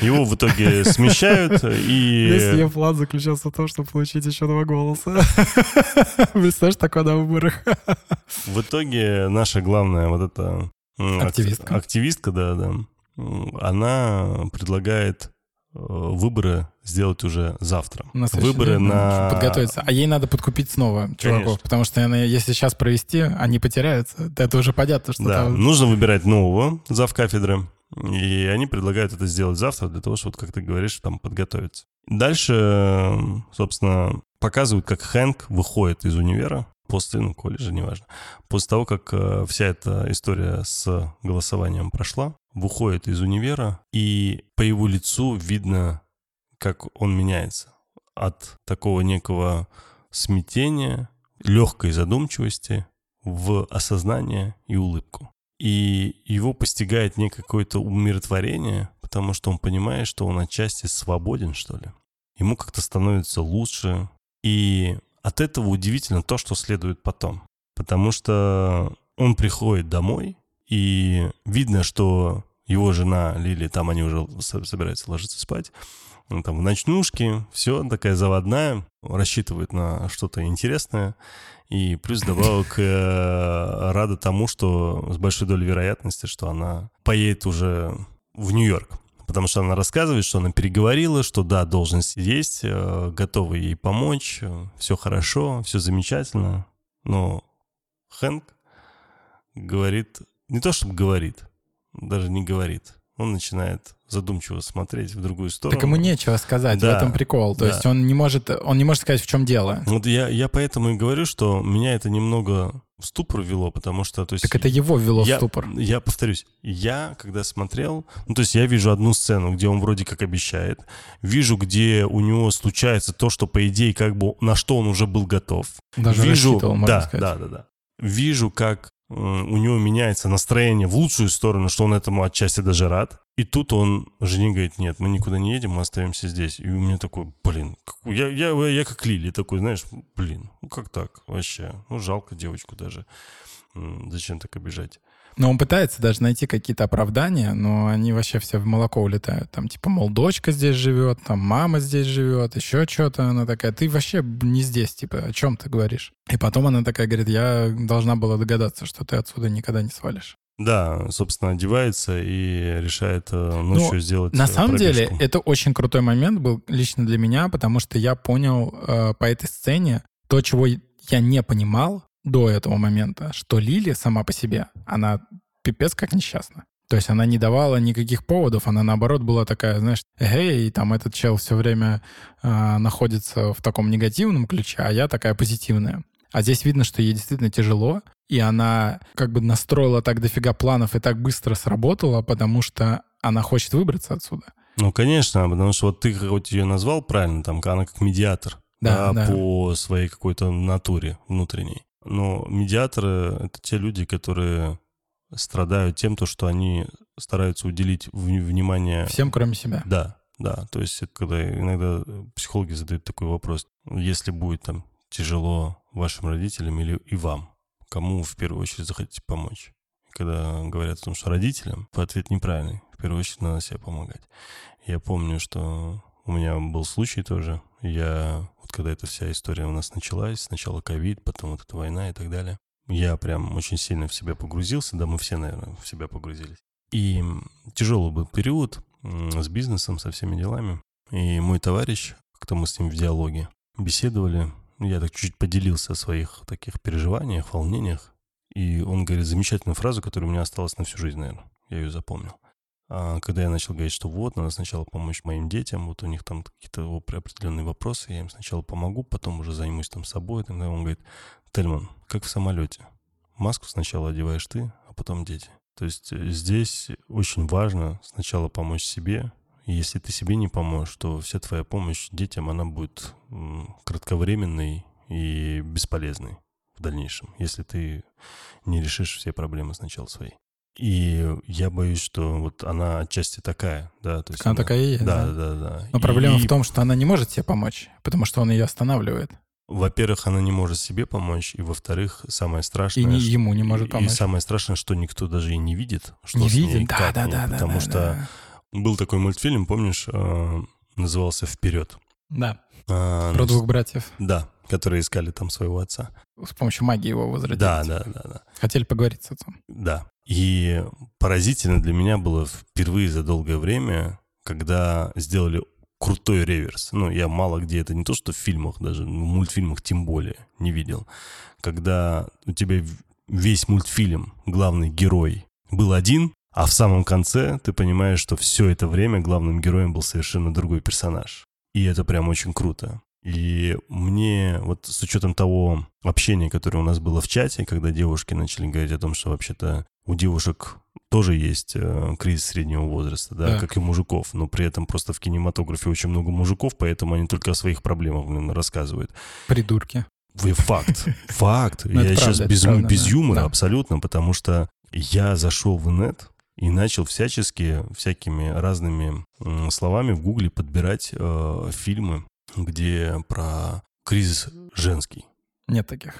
Его в итоге смещают, Весь и ее план заключался в том, чтобы получить еще два голоса. Представляешь, такое на выборах. в итоге наша главная вот эта Активистка. активистка, да, да, она предлагает выборы сделать уже завтра. На Выборы день, на... подготовиться. А ей надо подкупить снова чуваков, Конечно. потому что она, если сейчас провести, они потеряются. Это уже понятно, что Да, там... нужно выбирать нового завкафедры, и они предлагают это сделать завтра для того, чтобы, как ты говоришь, там подготовиться. Дальше, э, собственно, показывают, как Хэнк выходит из универа после, ну, колледжа, неважно, после того, как э, вся эта история с голосованием прошла, выходит из универа, и по его лицу видно, как он меняется от такого некого смятения, легкой задумчивости в осознание и улыбку. И его постигает не какое-то умиротворение, потому что он понимает, что он отчасти свободен, что ли. Ему как-то становится лучше. И от этого удивительно то, что следует потом. Потому что он приходит домой, и видно, что его жена Лили, там они уже со- собираются ложиться спать, ну, там в ночнушке, все, такая заводная, рассчитывает на что-то интересное. И плюс добавок э, рада тому, что с большой долей вероятности, что она поедет уже в Нью-Йорк. Потому что она рассказывает, что она переговорила, что да, должность есть, э, готовы ей помочь, все хорошо, все замечательно. Но Хэнк говорит, не то чтобы говорит, даже не говорит, он начинает задумчиво смотреть в другую сторону. Так ему нечего сказать, Да, в этом прикол. То да. есть он не может, он не может сказать, в чем дело. Вот я, я поэтому и говорю, что меня это немного в ступор ввело, потому что... То есть, Так это его ввело я, в ступор. Я повторюсь, я когда смотрел, ну то есть я вижу одну сцену, где он вроде как обещает, вижу, где у него случается то, что по идее как бы на что он уже был готов. Даже вижу, рассчитывал, можно да, сказать. да, да, да. Вижу, как у него меняется настроение в лучшую сторону, что он этому отчасти даже рад. И тут он жене говорит, нет, мы никуда не едем, мы остаемся здесь. И у меня такой, блин, я, я, я как Лили такой, знаешь, блин, ну как так вообще? Ну жалко девочку даже. Зачем так обижать? Но он пытается даже найти какие-то оправдания, но они вообще все в молоко улетают. Там типа, мол, дочка здесь живет, там мама здесь живет, еще что-то. Она такая, ты вообще не здесь, типа, о чем ты говоришь? И потом она такая говорит, я должна была догадаться, что ты отсюда никогда не свалишь. Да, собственно, одевается и решает э, ночью Ну, сделать На э, самом деле, пробежку. это очень крутой момент был лично для меня, потому что я понял э, по этой сцене то, чего я не понимал до этого момента, что Лили сама по себе, она пипец как несчастна. То есть она не давала никаких поводов, она наоборот была такая, знаешь, эй, там этот чел все время э, находится в таком негативном ключе, а я такая позитивная. А здесь видно, что ей действительно тяжело, и она как бы настроила так дофига планов и так быстро сработала, потому что она хочет выбраться отсюда. Ну, конечно, потому что вот ты хоть ее назвал правильно, там, она как медиатор Да, да. по своей какой-то натуре внутренней. Но медиаторы — это те люди, которые страдают тем, то, что они стараются уделить внимание... Всем, кроме себя. Да, да. То есть, это когда иногда психологи задают такой вопрос, если будет там тяжело вашим родителям или и вам, кому в первую очередь захотите помочь? Когда говорят о том, что родителям, ответ неправильный. В первую очередь надо себе помогать. Я помню, что у меня был случай тоже. Я, вот когда эта вся история у нас началась, сначала ковид, потом вот эта война и так далее, я прям очень сильно в себя погрузился, да мы все, наверное, в себя погрузились. И тяжелый был период с бизнесом, со всеми делами. И мой товарищ, как-то мы с ним в диалоге беседовали, я так чуть-чуть поделился о своих таких переживаниях, волнениях. И он говорит замечательную фразу, которая у меня осталась на всю жизнь, наверное. Я ее запомнил. А когда я начал говорить, что вот, надо сначала помочь моим детям, вот у них там какие-то оп- определенные вопросы, я им сначала помогу, потом уже займусь там собой. Тогда он говорит, Тельман, как в самолете. Маску сначала одеваешь ты, а потом дети. То есть э, здесь очень важно сначала помочь себе. И если ты себе не поможешь, то вся твоя помощь детям, она будет кратковременной и бесполезной в дальнейшем, если ты не решишь все проблемы сначала свои. И я боюсь, что вот она отчасти такая, да, то есть Так она такая и есть, да, да. да, да. Но проблема И, в том, что она не может себе помочь, потому что он ее останавливает. во-первых, она не может себе помочь, и во-вторых, самое страшное, И не- ему не может помочь. И самое страшное, что никто даже и не видит, что не с ней, видит. Да, как да, ей, да, да. потому да, что да. был такой мультфильм, помнишь, э, назывался "Вперед". Да. А, Про двух братьев. Да, которые искали там своего отца. С помощью магии его возродить. Да, да, да, да. Хотели поговорить с отцом. Да. И поразительно для меня было впервые за долгое время, когда сделали крутой реверс. Ну, я мало где это не то, что в фильмах, даже в мультфильмах тем более не видел. Когда у тебя весь мультфильм, главный герой, был один, а в самом конце ты понимаешь, что все это время главным героем был совершенно другой персонаж. И это прям очень круто. И мне вот с учетом того общения, которое у нас было в чате, когда девушки начали говорить о том, что вообще-то у девушек тоже есть э, кризис среднего возраста, да, Да. как и мужиков, но при этом просто в кинематографе очень много мужиков, поэтому они только о своих проблемах блин, рассказывают. Придурки. Вы факт, факт. Ну, Я сейчас без, правда, без да. юмора Да. абсолютно, потому что я зашел в инет и начал всячески, всякими разными словами в гугле подбирать э, фильмы, где про кризис женский. Нет таких.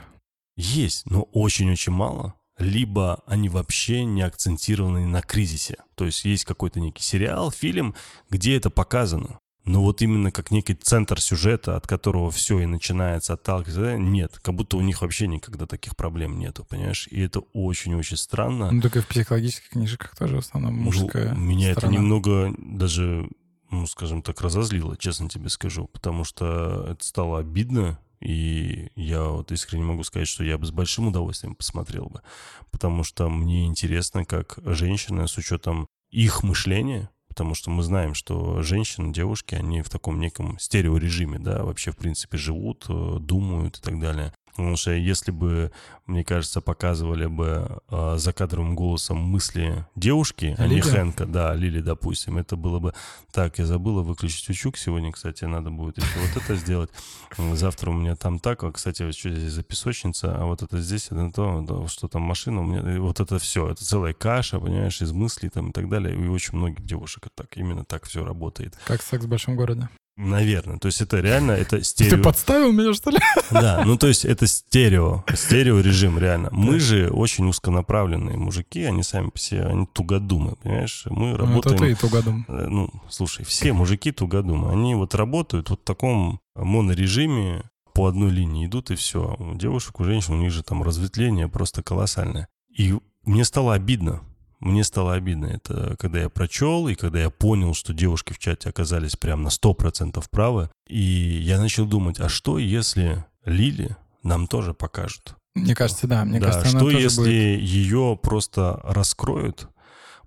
Есть, но очень-очень мало. Либо они вообще не акцентированы на кризисе. То есть есть какой-то некий сериал, фильм, где это показано. Но вот именно как некий центр сюжета, от которого все и начинается отталкиваться, нет. Как будто у них вообще никогда таких проблем нету, понимаешь? И это очень-очень странно. Ну, только в психологических книжках тоже в основном Ну, мужская Меня это сторона. немного даже, ну, скажем так, разозлило, честно тебе скажу, потому что это стало обидно, и я вот искренне могу сказать, что я бы с большим удовольствием посмотрел бы, потому что мне интересно, как женщина с учетом их мышление, потому что мы знаем, что женщины, девушки, они в таком неком стереорежиме, да, вообще, в принципе, живут, э, думают и так далее. Потому что если бы, мне кажется, показывали бы э, за кадровым голосом мысли девушки, а не Хэнка, да, Лили, допустим, это было бы... Так, я забыла выключить учук сегодня, кстати, надо будет еще вот это сделать. Завтра у меня там так, а, кстати, что здесь за песочница, а вот это здесь, это то, что там машина, у меня вот это все, это целая каша, понимаешь, из мыслей там и так далее. И очень многих девушек так, именно так все работает. Как секс в большом городе. Наверное. То есть это реально, это стерео... Ты подставил меня, что ли? Да, ну то есть это стерео, стерео режим, реально. Мы же очень узконаправленные мужики, они сами все, они тугодумы, понимаешь? Мы работаем... Ну, это ты тугодум. Э, ну, слушай, все мужики тугодумы. Они вот работают вот в таком монорежиме, по одной линии идут, и все. У девушек, у женщин, у них же там разветвление просто колоссальное. И мне стало обидно, мне стало обидно. Это когда я прочел, и когда я понял, что девушки в чате оказались прям на 100% правы. И я начал думать, а что если Лили нам тоже покажут? Мне кажется, да. Мне да, кажется, что она тоже если будет... ее просто раскроют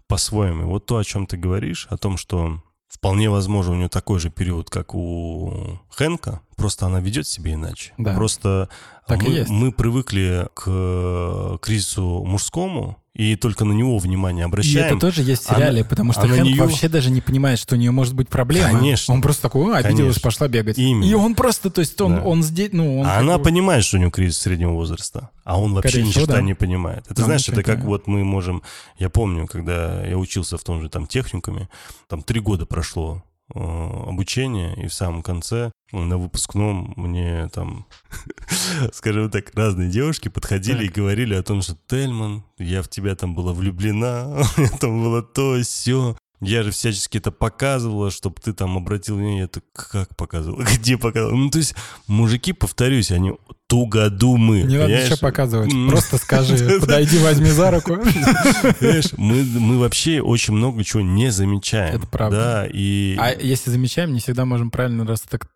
по-своему? Вот то, о чем ты говоришь, о том, что вполне возможно у нее такой же период, как у Хэнка, просто она ведет себя иначе. Да. Просто Так и мы, мы привыкли к кризису мужскому, и только на него внимание И обращаем. это тоже есть в Она- сериале, потому что а на Хэнк неё- вообще даже не понимает, что у нее может быть проблема. Конечно. Он просто такой, «О, обиделась, Конечно. пошла бегать. Именно. И он просто, то есть он, Да. он здесь, ну, он... А как она понимает, что у него кризис среднего возраста, а он вообще Скорее ни черта да. не понимает. Это Он знаешь, это как вот мы можем... Я помню, когда я учился в том же там техникуме, там три года прошло э, обучение, и в самом конце на выпускном мне там, скажем так, разные девушки подходили Так. и говорили о том, что Тельман, я в тебя там была влюблена, там было то, все. Я же всячески это показывала, чтобы ты там обратил внимание. Так, как показывала? Где показывала? Ну, то есть, мужики, повторюсь, они тугодумы. Не надо ничего показывать. Просто скажи, подойди, возьми за руку. Понимаешь, мы, мы вообще очень много чего не замечаем. Это правда. Да, и... А если замечаем, не всегда можем правильно растак...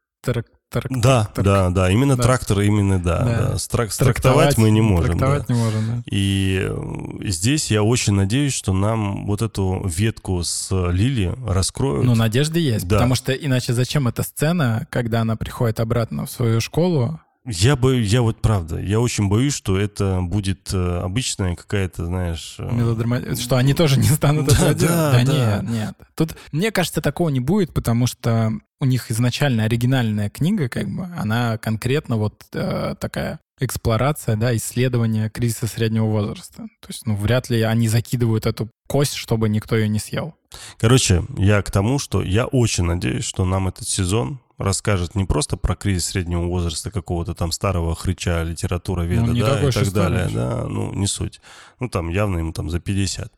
трак- Да, трак- да, да, именно Да. трактор, именно, да. Да. да. Страк- Страктовать мы не можем. да. Трактовать не можем, да. И э, здесь я очень надеюсь, что нам вот эту ветку с Лили раскроют. Ну, надежды есть, Да. потому что иначе зачем эта сцена, когда она приходит обратно в свою школу? Я боюсь, я вот правда, я очень боюсь, что это будет э, обычная какая-то, знаешь... э, мелодрама- Что они тоже не станут Да, да, Да, да. нет, нет. Тут, мне кажется, такого не будет, потому что у них изначально оригинальная книга, как бы, она конкретно вот э, такая эксплорация, да, исследование кризиса среднего возраста. То есть, ну, вряд ли они закидывают эту кость, чтобы никто ее не съел. Короче, я к тому, что я очень надеюсь, что нам этот сезон расскажет не просто про кризис среднего возраста какого-то там старого хрыча литература веда, Ну, да, и так далее, да, ну, не суть. Ну, там явно ему там за 50.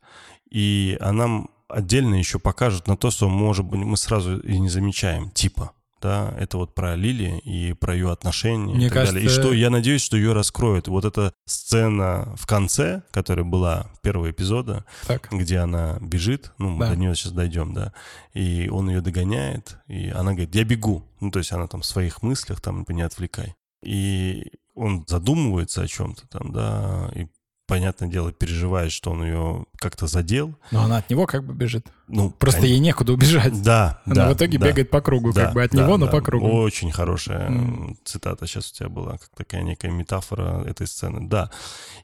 И а нам отдельно еще покажут на то, что, может быть, мы сразу и не замечаем, типа, да, это вот про Лили и про ее отношения Мне и так далее. И кажется- что я надеюсь, что ее раскроют. Вот эта сцена в конце, которая была первого эпизода, Так. где она бежит, ну, мы Да. до нее сейчас дойдем, да, и он ее догоняет, и она говорит, я бегу, ну, то есть она там в своих мыслях, там, не отвлекай. И он задумывается о чем-то там, да, и, понятное дело, переживает, что он ее как-то задел. Но она от него как бы бежит. Ну, Просто кон- ей некуда убежать. Да, Она да, в итоге да. бегает по кругу, Да, как бы от да, него, но да. по кругу. Очень хорошая м, цитата сейчас у тебя была, как такая некая метафора этой сцены. Да.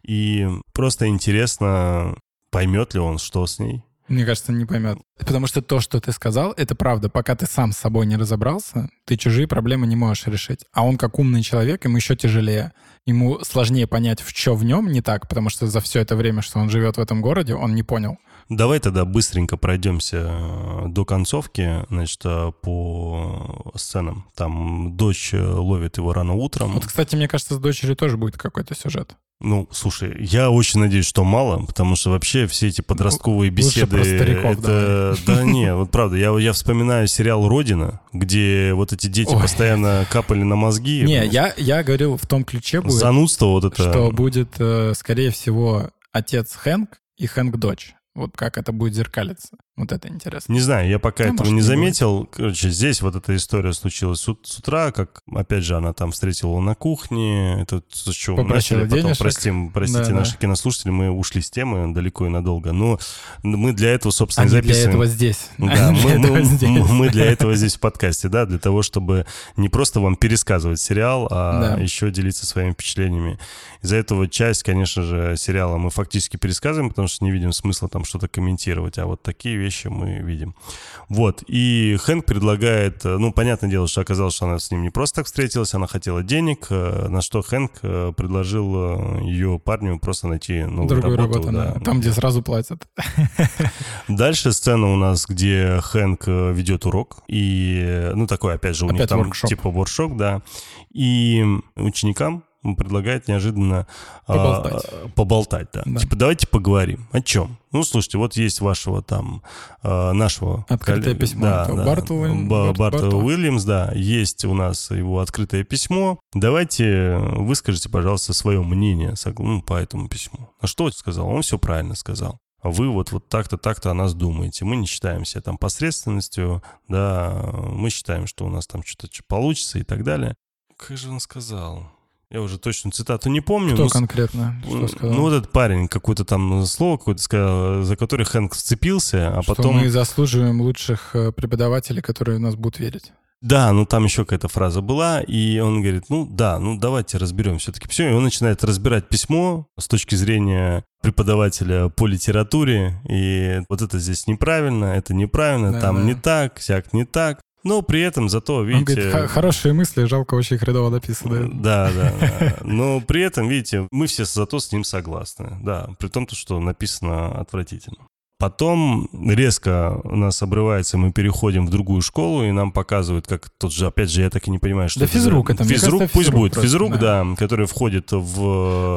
И просто интересно, поймет ли он, что с ней. Мне кажется, не поймет. Потому что то, что ты сказал, это правда. Пока ты сам с собой не разобрался, ты чужие проблемы не можешь решить. А он, как умный человек, ему еще тяжелее. Ему сложнее понять, в что в нем не так, потому что за все это время, что он живет в этом городе, он не понял. Давай тогда быстренько пройдемся э, до концовки, значит, э, по сценам. Там дочь э, ловит его рано утром. Вот, кстати, мне кажется, с дочерью тоже будет какой-то сюжет. Ну, слушай, я очень надеюсь, что мало, потому что вообще все эти подростковые Лучше беседы... про стариков это... Да не, вот правда, я, я вспоминаю сериал «Родина», где вот эти дети Ой. постоянно капали на мозги. Не, я, я говорил в том ключе будет, Занудство вот это... что будет, скорее всего, отец Хэнк и Хэнк дочь. Вот как это будет зеркалиться. Вот это интересно. Не знаю, я пока Ну, этого может, не заметил. Короче, здесь вот эта история случилась с, с утра, как, опять же, она там встретила на кухне. Это с чего мы начали, потом, денежек. простим, простите, Да, да. наши кинослушатели, мы ушли с темы далеко и надолго. Но мы для этого, собственно, Они для записываем. этого здесь. Да, Они мы, для этого мы- здесь. мы для этого здесь в подкасте, да, для того, чтобы не просто вам пересказывать сериал, а Да. еще делиться своими впечатлениями. Из-за этого часть, конечно же, сериала мы фактически пересказываем, потому что не видим смысла там что-то комментировать, а вот такие вещи мы видим. Вот, и Хэнк предлагает, э, ну, понятное дело, что оказалось, что она с ним не просто так встретилась, она хотела денег, э, на что Хэнк э, предложил ее парню просто найти новую Другую работу. работу, да. Там, где сразу платят. Дальше сцена у нас, где Хэнк ведет урок. И, ну, такой, опять же, у них Опять там воркшоп. типа воркшоп, да. И ученикам предлагает неожиданно а, Поболтать. поболтать, да. Да. Типа, давайте поговорим. О чем? Ну, слушайте, вот есть вашего там, а, нашего... Открытое коллега- письмо Да, да. Барта Уиль- Ба- Барт- Барта Барта. Уильямс, да. Есть у нас его открытое письмо. Давайте выскажите, пожалуйста, свое мнение ну, по этому письму. А что он сказал? Он все правильно сказал. А вы вот, вот так-то, так-то о нас думаете. Мы не считаем себя там посредственностью, да, мы считаем, что у нас там что-то получится и так далее. Как же он сказал? Я уже точно цитату не помню. Кто но конкретно? Что сказал? ну, вот этот парень какое-то там слово какое-то сказал, за которое Хэнк вцепился, а Что потом... мы заслуживаем лучших э, преподавателей, которые нас будут верить. Да, ну там еще какая-то фраза была, и он говорит, ну да, ну давайте разберем все-таки все. И он начинает разбирать письмо с точки зрения преподавателя по литературе, и вот это здесь неправильно, это неправильно, Да, там да. не так, всяк не так. Но при этом зато, Он видите... говорит, «Х- хорошие мысли, жалко, очень хреново написано. Да, да, да. Но при этом, видите, мы все зато с ним согласны. Да, при том, то, что написано отвратительно. Потом резко у нас обрывается, мы переходим в другую школу, и нам показывают, как тот же, опять же, я так и не понимаю, что Да это физрук это, Физрук, кажется, пусть физрук будет. просто, Физрук, да. да. который входит в...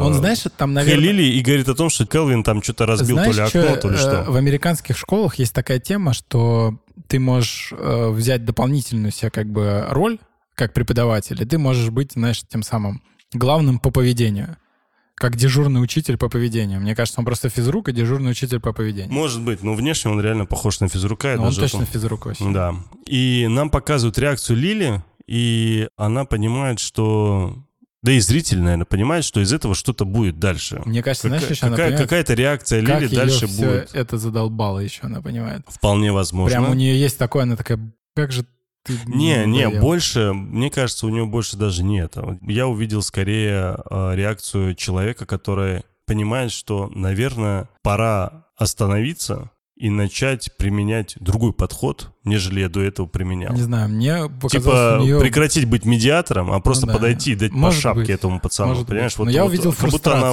Он, знаешь, там, наверное... Хелили и говорит о том, что Келвин там что-то разбил Знаешь, то ли чё, окно, то ли э, что. В американских школах есть такая тема, что ты можешь э, взять дополнительную себе как бы роль как преподаватель, и ты можешь быть, знаешь, тем самым главным по поведению. Как дежурный учитель по поведению. Мне кажется, он просто физрук и дежурный учитель по поведению. Может быть, но внешне он реально похож на физрука. он точно пом- физрук вообще. Да. И нам показывают реакцию Лили, и она понимает, что... Да и зритель, наверное, понимает, что из этого что-то будет дальше. Мне кажется, знаешь, Какая- еще какая- понимает, какая-то реакция как Лили её дальше всё будет. это задолбало еще, она понимает. Вполне возможно. Прям у нее есть такое, она такая, как же ты... Не, не, надоел». больше, мне кажется, у нее больше даже не это. Я увидел скорее э, реакцию человека, который понимает, что, наверное, пора остановиться и начать применять другой подход, нежели я до этого применял. Не знаю, мне показалось, Типа нее... прекратить быть медиатором, а просто Ну да. подойти и дать Может по шапке быть. этому пацану, Может понимаешь? быть. Но я увидел как будто она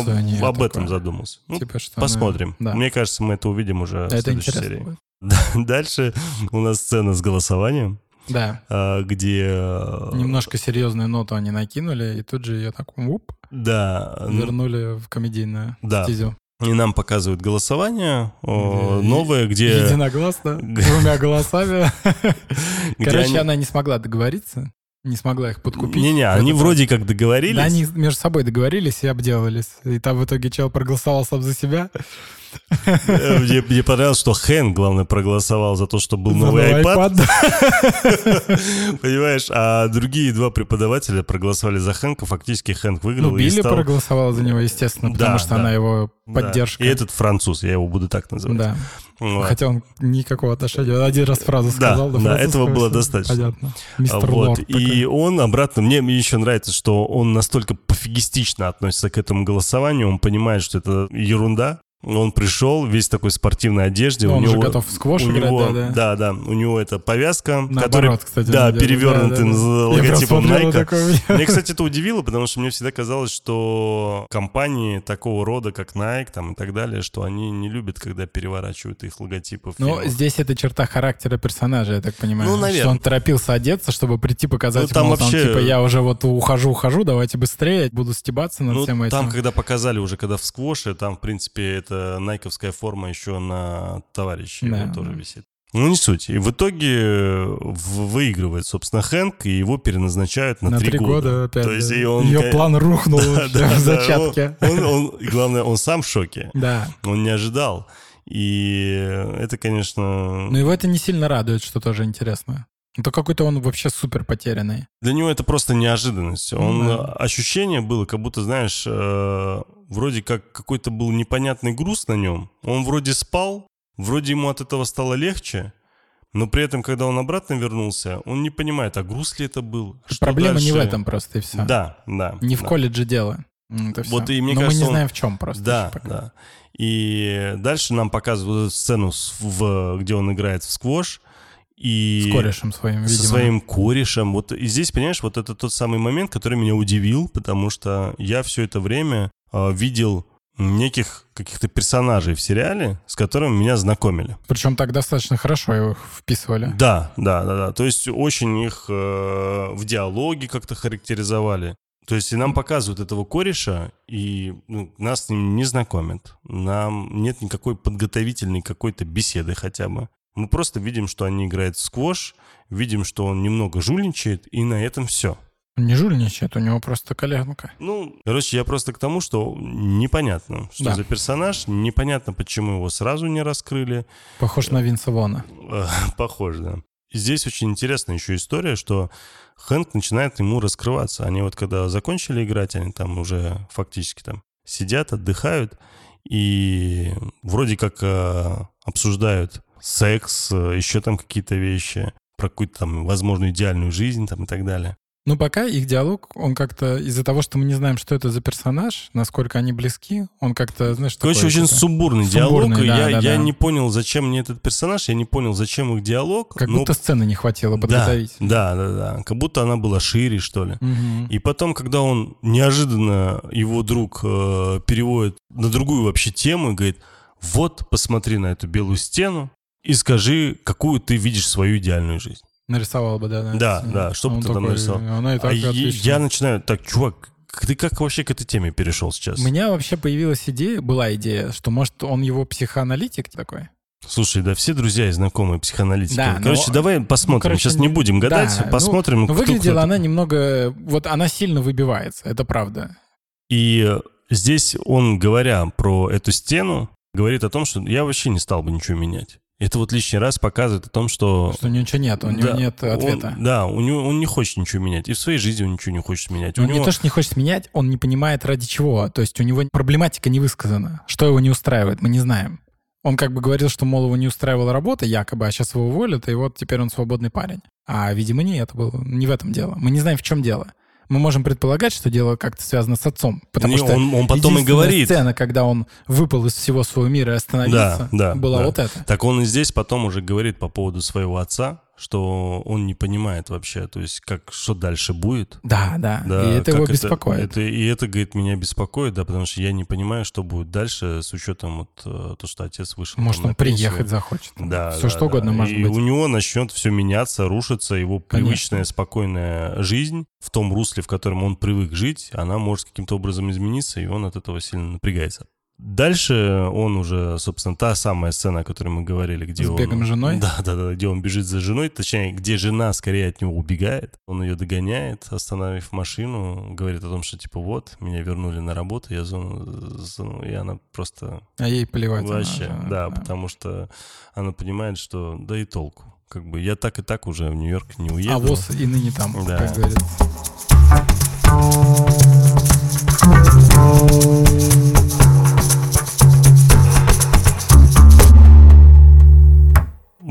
об этом такое. задумалась. Ну, Типа, что она- посмотрим. Да. Мне кажется, мы это увидим уже в это следующей интересно серии. будет. Дальше у нас сцена с голосованием, Да. а, где... э, Немножко серьезную ноту они накинули, и тут же ее так уп, Да, вернули в комедийную Да. стезю. и нам показывают голосование о, новое, где... Единогласно, двумя голосами. Короче, она не смогла договориться, не смогла их подкупить. Не-не, они вроде как договорились. Да, они между собой договорились и обделались. И там в итоге чел проголосовал сам за себя. Э, Мне, мне понравилось, что Хэн, главное, проголосовал за то, что был За новый iPad. да. Понимаешь, а другие два преподавателя проголосовали за Хэнка. Фактически Хэнк выиграл Ну, Билли стал... проголосовала за него, естественно, потому Да, что да. она его Да. поддержка. И этот француз, я его буду так называть. Да. Вот. Хотя он никакого отношения. Он один раз фразу Да, сказал. да, французского этого было достаточно. Понятно. А Мистер вот, Лорд И такой. он обратно, мне еще нравится, что он настолько пофигистично относится к этому голосованию, он понимает, что это ерунда. Он пришел весь такой в спортивной одежде. Ну, у он него, уже готов в сквош у играть, него, да, да. да, да, у него это повязка, Наоборот, которая, кстати. да, делает. перевернутым Да, да, логотипом Nike. Мне, кстати, это удивило, потому что мне всегда казалось, что компании такого рода, как Nike там, и так далее, что они не любят, когда переворачивают их логотипы Ну, здесь это черта характера персонажа, я так понимаю. Ну, Что наверное. он торопился одеться, чтобы прийти показать, Ну, там мол, вообще- типа, я уже вот ухожу, ухожу, давайте быстрее, буду стебаться над Ну, всем этим. там, когда показали уже, когда в сквоше, там, в принципе, это найковская форма еще на товарища Да. его тоже висит. Ну, не суть. И в итоге э, выигрывает, собственно, Хэнк, и его переназначают на, на три года. опять. То есть да. и он... Ее план рухнул Да, да, в зачатке. Он, он- он- главное, он сам в шоке. Да. Он не ожидал. И это, конечно... Но его это не сильно радует, что тоже интересно. Это какой-то он вообще супер потерянный. Для него это просто неожиданность. Он да. ощущение было, как будто, знаешь, э, вроде как какой-то был непонятный груз на нем. Он вроде спал, вроде ему от этого стало легче, но при этом, когда он обратно вернулся, он не понимает, а груз ли это был. Что Проблема дальше? не в этом просто и все. Да, да. Не да. в колледже дело. Это вот все. и мне Но кажется, мы не он... знаем в чем просто. Да, да. И дальше нам показывают сцену, в, где он играет в сквош. И с корешем своим, видимо. Со своим корешем. Вот и здесь, понимаешь, вот это тот самый момент, который меня удивил, потому что я все это время э, видел неких каких-то персонажей в сериале, с которыми меня знакомили. Причем так достаточно хорошо их вписывали. Да, да, да, да. То есть очень их э, в диалоге как-то характеризовали. То есть и нам показывают этого кореша, и ну, нас с ним не знакомят. Нам нет никакой подготовительной какой-то беседы хотя бы. Мы просто видим, что они играют в сквош, видим, что он немного жульничает, и на этом все. Он не жульничает, у него просто коленка. Ну, короче, я просто к тому, что непонятно, что да. за персонаж, непонятно, почему его сразу не раскрыли. Похож на Винса Вона. Похож, да. Здесь очень интересная еще история, что Хэнк начинает ему раскрываться. Они вот когда закончили играть, они там уже фактически там сидят, отдыхают, и вроде как э, обсуждают секс, э, еще там какие-то вещи, про какую-то там возможную идеальную жизнь там и так далее. Ну, пока их диалог, он как-то из-за того, что мы не знаем, что это за персонаж, насколько они близки, он как-то, знаешь, Короче, очень сумбурный, сумбурный диалог. Да, я, да, я да. не понял, зачем мне этот персонаж, я не понял, зачем их диалог. Как но... будто сцены не хватило подготовить. Да, да, да, да. Как будто она была шире, что ли. Угу. И потом, когда он неожиданно, его друг э, переводит на другую вообще тему и говорит, вот, посмотри на эту белую стену и скажи, какую ты видишь свою идеальную жизнь. Нарисовал бы, да. Да, да, что бы ты там нарисовал. Она и так а я начинаю, так, чувак, ты как вообще к этой теме перешел сейчас? У меня вообще появилась идея, была идея, что может он его психоаналитик такой? Слушай, да все друзья и знакомые психоаналитики. Да, короче, но... давай посмотрим. Ну, короче, Сейчас не будем гадать, да, посмотрим. Ну, ну выглядела она немного... Вот она сильно выбивается, это правда. И здесь он, говоря про эту стену, говорит о том, что я вообще не стал бы ничего менять. Это вот лишний раз показывает о том, что... Что ничего нет, у него да, нет ответа. Он, да, у него, он не хочет ничего менять. И в своей жизни он ничего не хочет менять. Он у него... не то, что не хочет менять, он не понимает ради чего. То есть у него проблематика не высказана. Что его не устраивает, мы не знаем. Он как бы говорил, что, мол, его не устраивала работа, якобы, а сейчас его уволят, и вот теперь он свободный парень. А, видимо, не это было. Не в этом дело. Мы не знаем, в чем дело мы можем предполагать, что дело как-то связано с отцом. Потому не, что он, он потом и говорит. сцена, когда он выпал из всего своего мира и остановился, да, да, была да. вот эта. Так он и здесь потом уже говорит по поводу своего отца, что он не понимает вообще, то есть как что дальше будет. Да, да, да и это его беспокоит. Это, и это, говорит, меня беспокоит, да, потому что я не понимаю, что будет дальше с учетом вот э, то, что отец вышел. Может, он приехать захочет. Да, Все да, что да. угодно может и быть. у него начнет все меняться, рушиться, его Конечно. привычная спокойная жизнь в том русле, в котором он привык жить, она может каким-то образом измениться, и он от этого сильно напрягается. Дальше он уже, собственно, та самая сцена, о которой мы говорили, где С он... бегом женой? Да, да, да, где он бежит за женой, точнее, где жена скорее от него убегает. Он ее догоняет, остановив машину, говорит о том, что типа вот, меня вернули на работу, я зону, и она просто... А ей плевать. Вообще, же, да, да, потому что она понимает, что да и толку. Как бы я так и так уже в Нью-Йорк не уеду. А воз и ныне там, да. как говорится.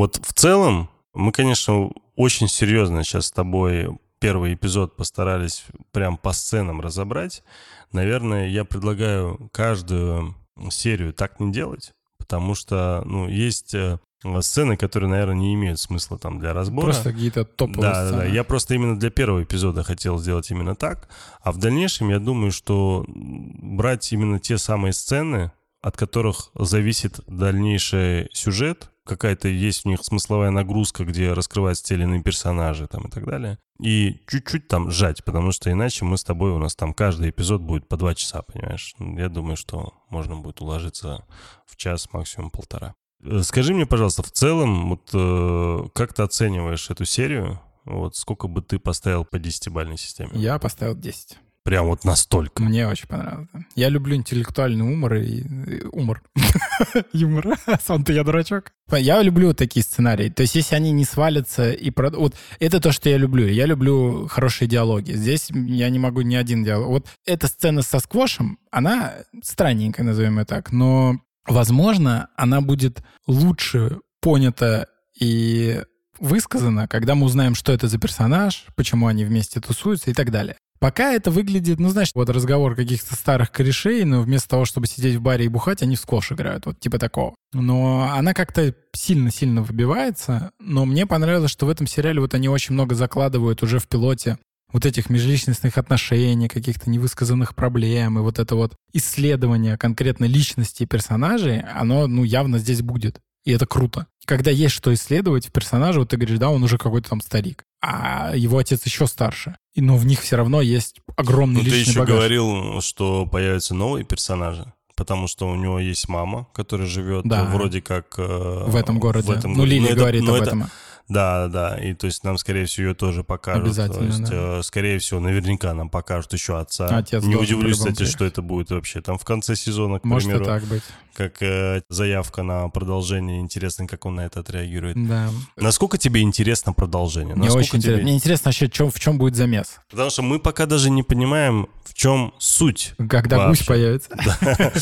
Вот в целом мы, конечно, очень серьезно сейчас с тобой первый эпизод постарались прям по сценам разобрать. Наверное, я предлагаю каждую серию так не делать, потому что, ну, есть э, сцены, которые, наверное, не имеют смысла там для разбора. Просто какие-то топовые да, сцены. Да, да. Я просто именно для первого эпизода хотел сделать именно так. А в дальнейшем я думаю, что брать именно те самые сцены, от которых зависит дальнейший сюжет, какая-то есть у них смысловая нагрузка, где раскрываются те или иные персонажи там и так далее. И чуть-чуть там сжать, потому что иначе мы с тобой, у нас там каждый эпизод будет по два часа, понимаешь? Я думаю, что можно будет уложиться в час, максимум полтора. Э, скажи мне, пожалуйста, в целом, вот э, как ты оцениваешь эту серию? Вот сколько бы ты поставил по десятибальной системе? Я поставил 10. Прям вот настолько. Мне очень понравилось. Я люблю интеллектуальный умор и... Умор. Юмор. Сам-то я дурачок. Я люблю такие сценарии. То есть если они не свалятся и... Вот это то, что я люблю. Я люблю хорошие диалоги. Здесь я не могу ни один диалог. Вот эта сцена со сквошем, она странненькая, назовем ее так, но, возможно, она будет лучше понята и высказана, когда мы узнаем, что это за персонаж, почему они вместе тусуются и так далее. Пока это выглядит, ну, знаешь, вот разговор каких-то старых корешей, но вместо того, чтобы сидеть в баре и бухать, они в скош играют, вот типа такого. Но она как-то сильно-сильно выбивается, но мне понравилось, что в этом сериале вот они очень много закладывают уже в пилоте вот этих межличностных отношений, каких-то невысказанных проблем, и вот это вот исследование конкретно личности персонажей, оно, ну, явно здесь будет. И это круто. Когда есть что исследовать в персонаже, вот ты говоришь, да, он уже какой-то там старик, а его отец еще старше. И, но в них все равно есть огромный ну, личный ты еще багаж. говорил, что появятся новые персонажи потому что у него есть мама, которая живет Да. вроде как... э, в этом городе. В этом ну. Лили Но это- говорит но об это- этом. Да, да, и то есть нам, скорее всего, ее тоже покажут. Обязательно, То есть, да. э, скорее всего, наверняка нам покажут еще отца. Отец Не удивлюсь, кстати, что приехать. это будет вообще там в конце сезона, к Может примеру, так быть. как э, заявка на продолжение. Интересно, как он на это отреагирует. Да. Насколько тебе интересно продолжение? Мне Насколько очень тебе- интересно. Мне интересно вообще, чё- в чем будет замес. Потому что мы пока даже не понимаем, в чем суть. Когда гусь Вообще. появится.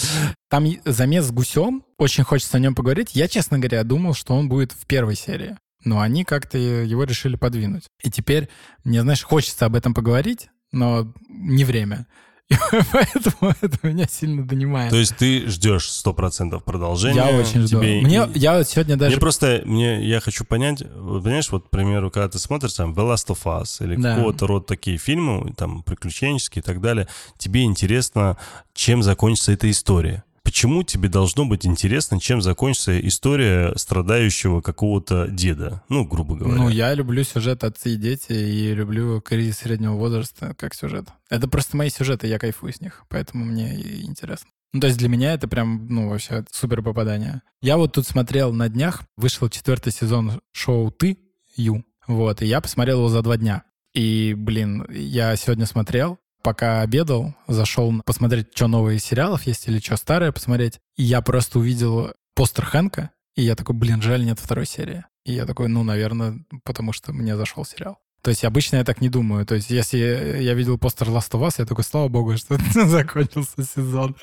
Там и- замес с гусем. Очень хочется о нем поговорить. Я, честно говоря, думал, что он будет в первой серии. Но они как-то его решили подвинуть. И теперь мне, знаешь, хочется об этом поговорить, но не время. И поэтому это меня сильно донимает. То есть ты ждешь 100% продолжения. Я очень жду. тебе- Мне, я сегодня даже... Мне просто, мне, я хочу понять, понимаешь, вот, к примеру, когда ты смотришь там The Last of Us или Да. какого-то рода такие фильмы, там, приключенческие и так далее, тебе интересно, чем закончится эта история. Почему тебе должно быть интересно, чем закончится история страдающего какого-то деда? Ну, грубо говоря. Ну, я люблю сюжет «Отцы и дети» и люблю кризис среднего возраста как сюжет. Это просто мои сюжеты, я кайфую с них, поэтому мне интересно. Ну, то есть для меня это прям, ну, вообще супер попадание. Я вот тут смотрел на днях, вышел четвертый сезон шоу «Ты», Ю, вот, и я посмотрел его за два дня. И, блин, я сегодня смотрел, пока обедал, зашел посмотреть, что новые сериалов есть или что старое посмотреть. И я просто увидел постер Хэнка, и я такой, блин, жаль, нет второй серии. И я такой, ну, наверное, потому что мне зашел сериал. То есть обычно я так не думаю. То есть если я видел постер Last of Us, я такой, слава богу, что закончился сезон.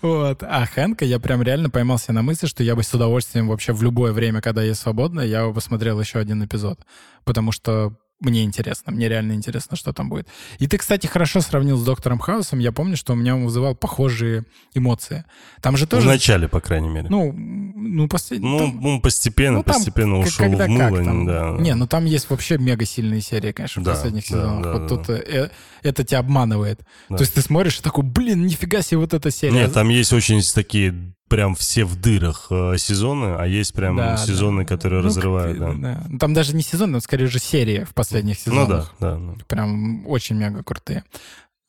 Вот. А Хэнка я прям реально поймался на мысли, что я бы с удовольствием вообще в любое время, когда есть свободно, я бы посмотрел еще один эпизод. Потому что мне интересно, мне реально интересно, что там будет. И ты, кстати, хорошо сравнил с Доктором Хаусом. Я помню, что у меня он вызывал похожие эмоции. Там же тоже... В начале, по крайней мере. Ну, ну, послед... Ну, там- он постепенно, ну, там постепенно ушел когда в как мыло. там. Да. Не, ну там есть вообще мега сильные серии, конечно, в Да, последних да, сезонах. да, вот да. тут э, это тебя обманывает. Да. То есть ты смотришь и такой, блин, нифига себе вот эта серия. Нет, там есть очень такие прям все в дырах э, сезоны, а есть прям Да, сезоны, да. которые Ну, разрывают. как- Да. да. Там даже не сезон, но скорее же серия в последних Ну сезонах. да, да. да. Прям очень мега крутые.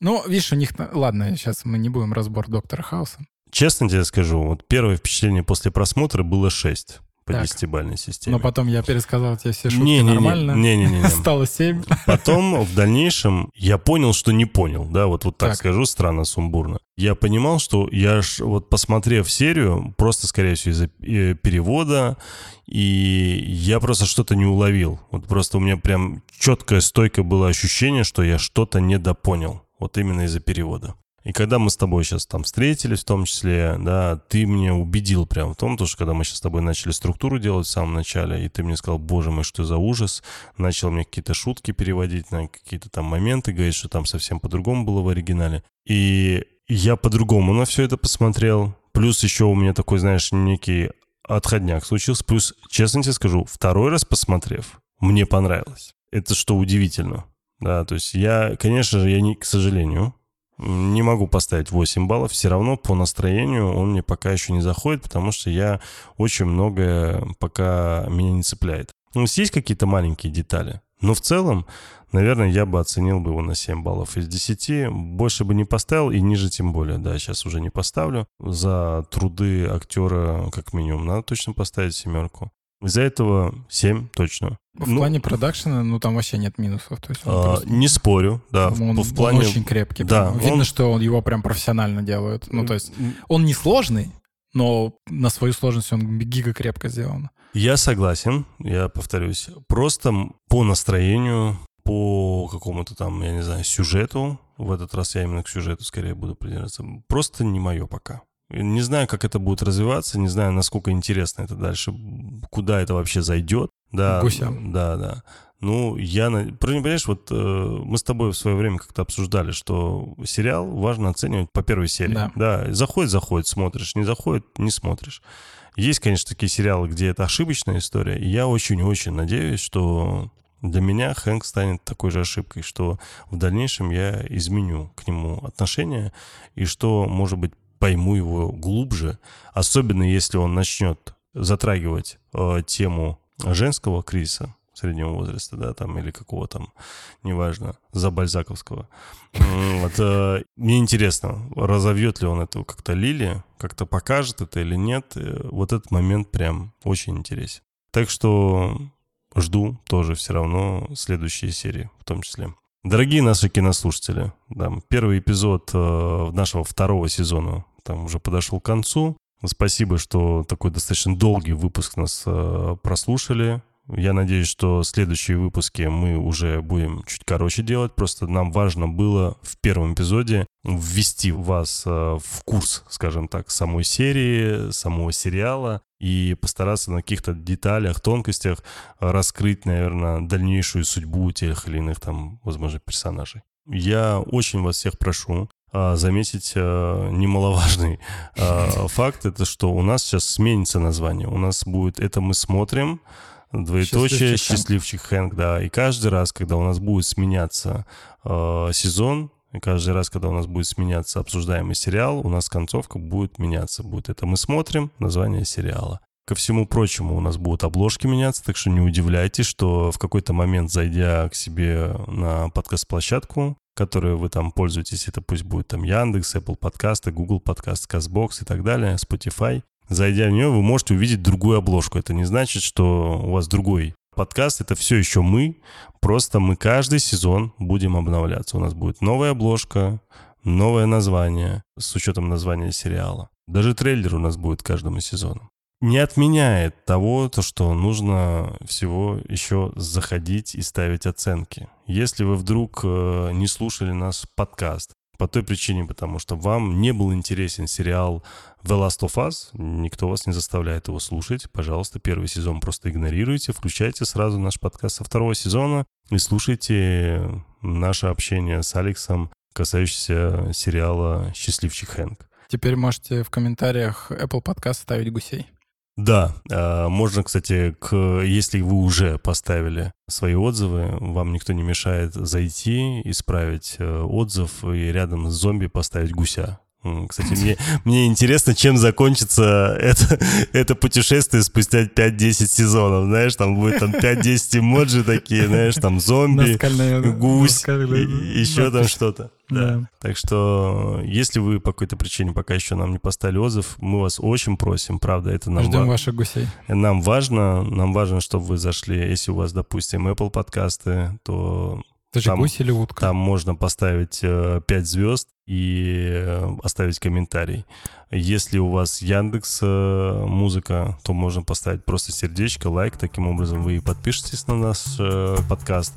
Ну, видишь, у них... на- Ладно, сейчас мы не будем разбор Доктора Хауса. Честно тебе скажу, вот первое впечатление после просмотра было 6 по Так. системе. Но потом я пересказал тебе все шутки Не-не-не, нормально. не-не-не. Стало 7. Потом, в дальнейшем, я понял, что не понял, да, вот, вот так, Так. скажу, странно, сумбурно. Я понимал, что я ж, вот посмотрев серию, просто, скорее всего, из-за э, перевода, и я просто что-то не уловил. Вот просто у меня прям четкое, стойкое было ощущение, что я что-то недопонял. Вот именно из-за перевода. И когда мы с тобой сейчас там встретились, в том числе, да, ты меня убедил прям в том, то, что когда мы сейчас с тобой начали структуру делать в самом начале, и ты мне сказал, боже мой, что за ужас, начал мне какие-то шутки переводить на какие-то там моменты, говорить, что там совсем по-другому было в оригинале. И я по-другому на все это посмотрел. Плюс еще у меня такой, знаешь, некий отходняк случился. Плюс, честно тебе скажу, второй раз посмотрев, мне понравилось. Это что удивительно. Да, то есть я, конечно же, я не, к сожалению, не могу поставить 8 баллов. Все равно по настроению он мне пока еще не заходит, потому что я очень многое пока меня не цепляет. Ну, есть какие-то маленькие детали. Но в целом, наверное, я бы оценил бы его на 7 баллов из 10. Больше бы не поставил и ниже тем более. Да, сейчас уже не поставлю. За труды актера, как минимум, надо точно поставить семерку. Из-за этого 7 точно. В Ну, плане продакшена, ну там вообще нет минусов. То есть он, а, просто- не спорю, да. он- в, плане... он очень крепкий. да, прям. Видно, он- что он его прям профессионально делают. Ну, то есть он не сложный, но на свою сложность он гига крепко сделан. Я согласен, я повторюсь. Просто по настроению, по какому-то там, я не знаю, сюжету, в этот раз я именно к сюжету скорее буду придираться, просто не мое пока. Не знаю, как это будет развиваться, не знаю, насколько интересно это дальше, куда это вообще зайдет. Да, Гусям. да, да. Ну, я, понимаешь, вот э, мы с тобой в свое время как-то обсуждали, что сериал важно оценивать по первой серии. Да. да заходит, заходит, смотришь, не заходит, не смотришь. Есть, конечно, такие сериалы, где это ошибочная история, и я очень-очень надеюсь, что для меня Хэнк станет такой же ошибкой, что в дальнейшем я изменю к нему отношение, и что, может быть, пойму его глубже, особенно если он начнет затрагивать э, тему женского кризиса среднего возраста, да, там, или какого там, неважно, забальзаковского. М, Вот, э, мне интересно, разовьет ли он это как-то Лили, как-то покажет это или нет. Э, Вот этот момент прям очень интересен. Так что жду тоже все равно следующие серии в том числе. Дорогие наши кинослушатели, да, первый эпизод э, нашего второго сезона там уже подошел к концу. Спасибо, что такой достаточно долгий выпуск нас э, прослушали. Я надеюсь, что следующие выпуски мы уже будем чуть короче делать. Просто нам важно было в первом эпизоде ввести вас э, в курс, скажем так, самой серии, самого сериала и постараться на каких-то деталях, тонкостях раскрыть, наверное, дальнейшую судьбу тех или иных там, возможно, персонажей. Я очень вас всех прошу а, заметить а, немаловажный факт, это что у нас сейчас сменится название. У нас будет «Это мы смотрим», двоеточие Счастливчик Хэнк. «Счастливчик Хэнк», да. И каждый раз, когда у нас будет сменяться а, сезон, и каждый раз, когда у нас будет сменяться обсуждаемый сериал, у нас концовка будет меняться. Будет «Это мы смотрим», название сериала. Ко всему прочему, у нас будут обложки меняться, так что не удивляйтесь, что в какой-то момент, зайдя к себе на подкаст-площадку, которой вы там пользуетесь, это пусть будет там Яндекс, Apple подкасты, Google подкаст, Castbox и так далее, Spotify, зайдя в нее, вы можете увидеть другую обложку. Это не значит, что у вас другой подкаст, это все еще мы, просто мы каждый сезон будем обновляться. У нас будет новая обложка, новое название с учетом названия сериала. Даже трейлер у нас будет каждому сезону не отменяет того, то, что нужно всего еще заходить и ставить оценки. Если вы вдруг э, не слушали наш подкаст, по той причине, потому что вам не был интересен сериал The Last of Us, никто вас не заставляет его слушать, пожалуйста, первый сезон просто игнорируйте, включайте сразу наш подкаст со второго сезона и слушайте наше общение с Алексом, касающееся сериала «Счастливчик Хэнк». Теперь можете в комментариях Apple Podcast ставить гусей. Да, а, можно, кстати, к, если вы уже поставили свои отзывы, вам никто не мешает зайти, исправить э, отзыв и рядом с зомби поставить гуся. Кстати, мне, мне интересно, чем закончится это, это путешествие спустя 5-10 сезонов. Знаешь, там будет там 5-10 эмоджи такие, знаешь, там зомби, Наскальная- гусь, наскальная и- еще там что-то. Да. Так что, если вы по какой-то причине пока еще нам не поставили отзыв, мы вас очень просим, правда, это нам Ждем ва- ваших гусей. нам важно, нам важно, чтобы вы зашли, если у вас, допустим, Apple подкасты, то Это же Там- гусь или утка? там можно поставить э, 5 звезд и оставить комментарий. Если у вас Яндекс э, музыка, то можно поставить просто сердечко, лайк. Таким образом вы и подпишетесь на наш э, подкаст.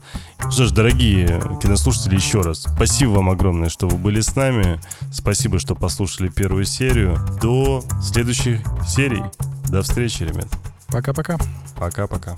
Что ж, дорогие кинослушатели, еще раз спасибо вам огромное, что вы были с нами. Спасибо, что послушали первую серию. До следующих серий. До встречи, ребят. Пока-пока. Пока-пока.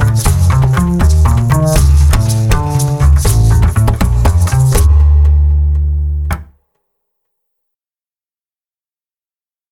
Thank you.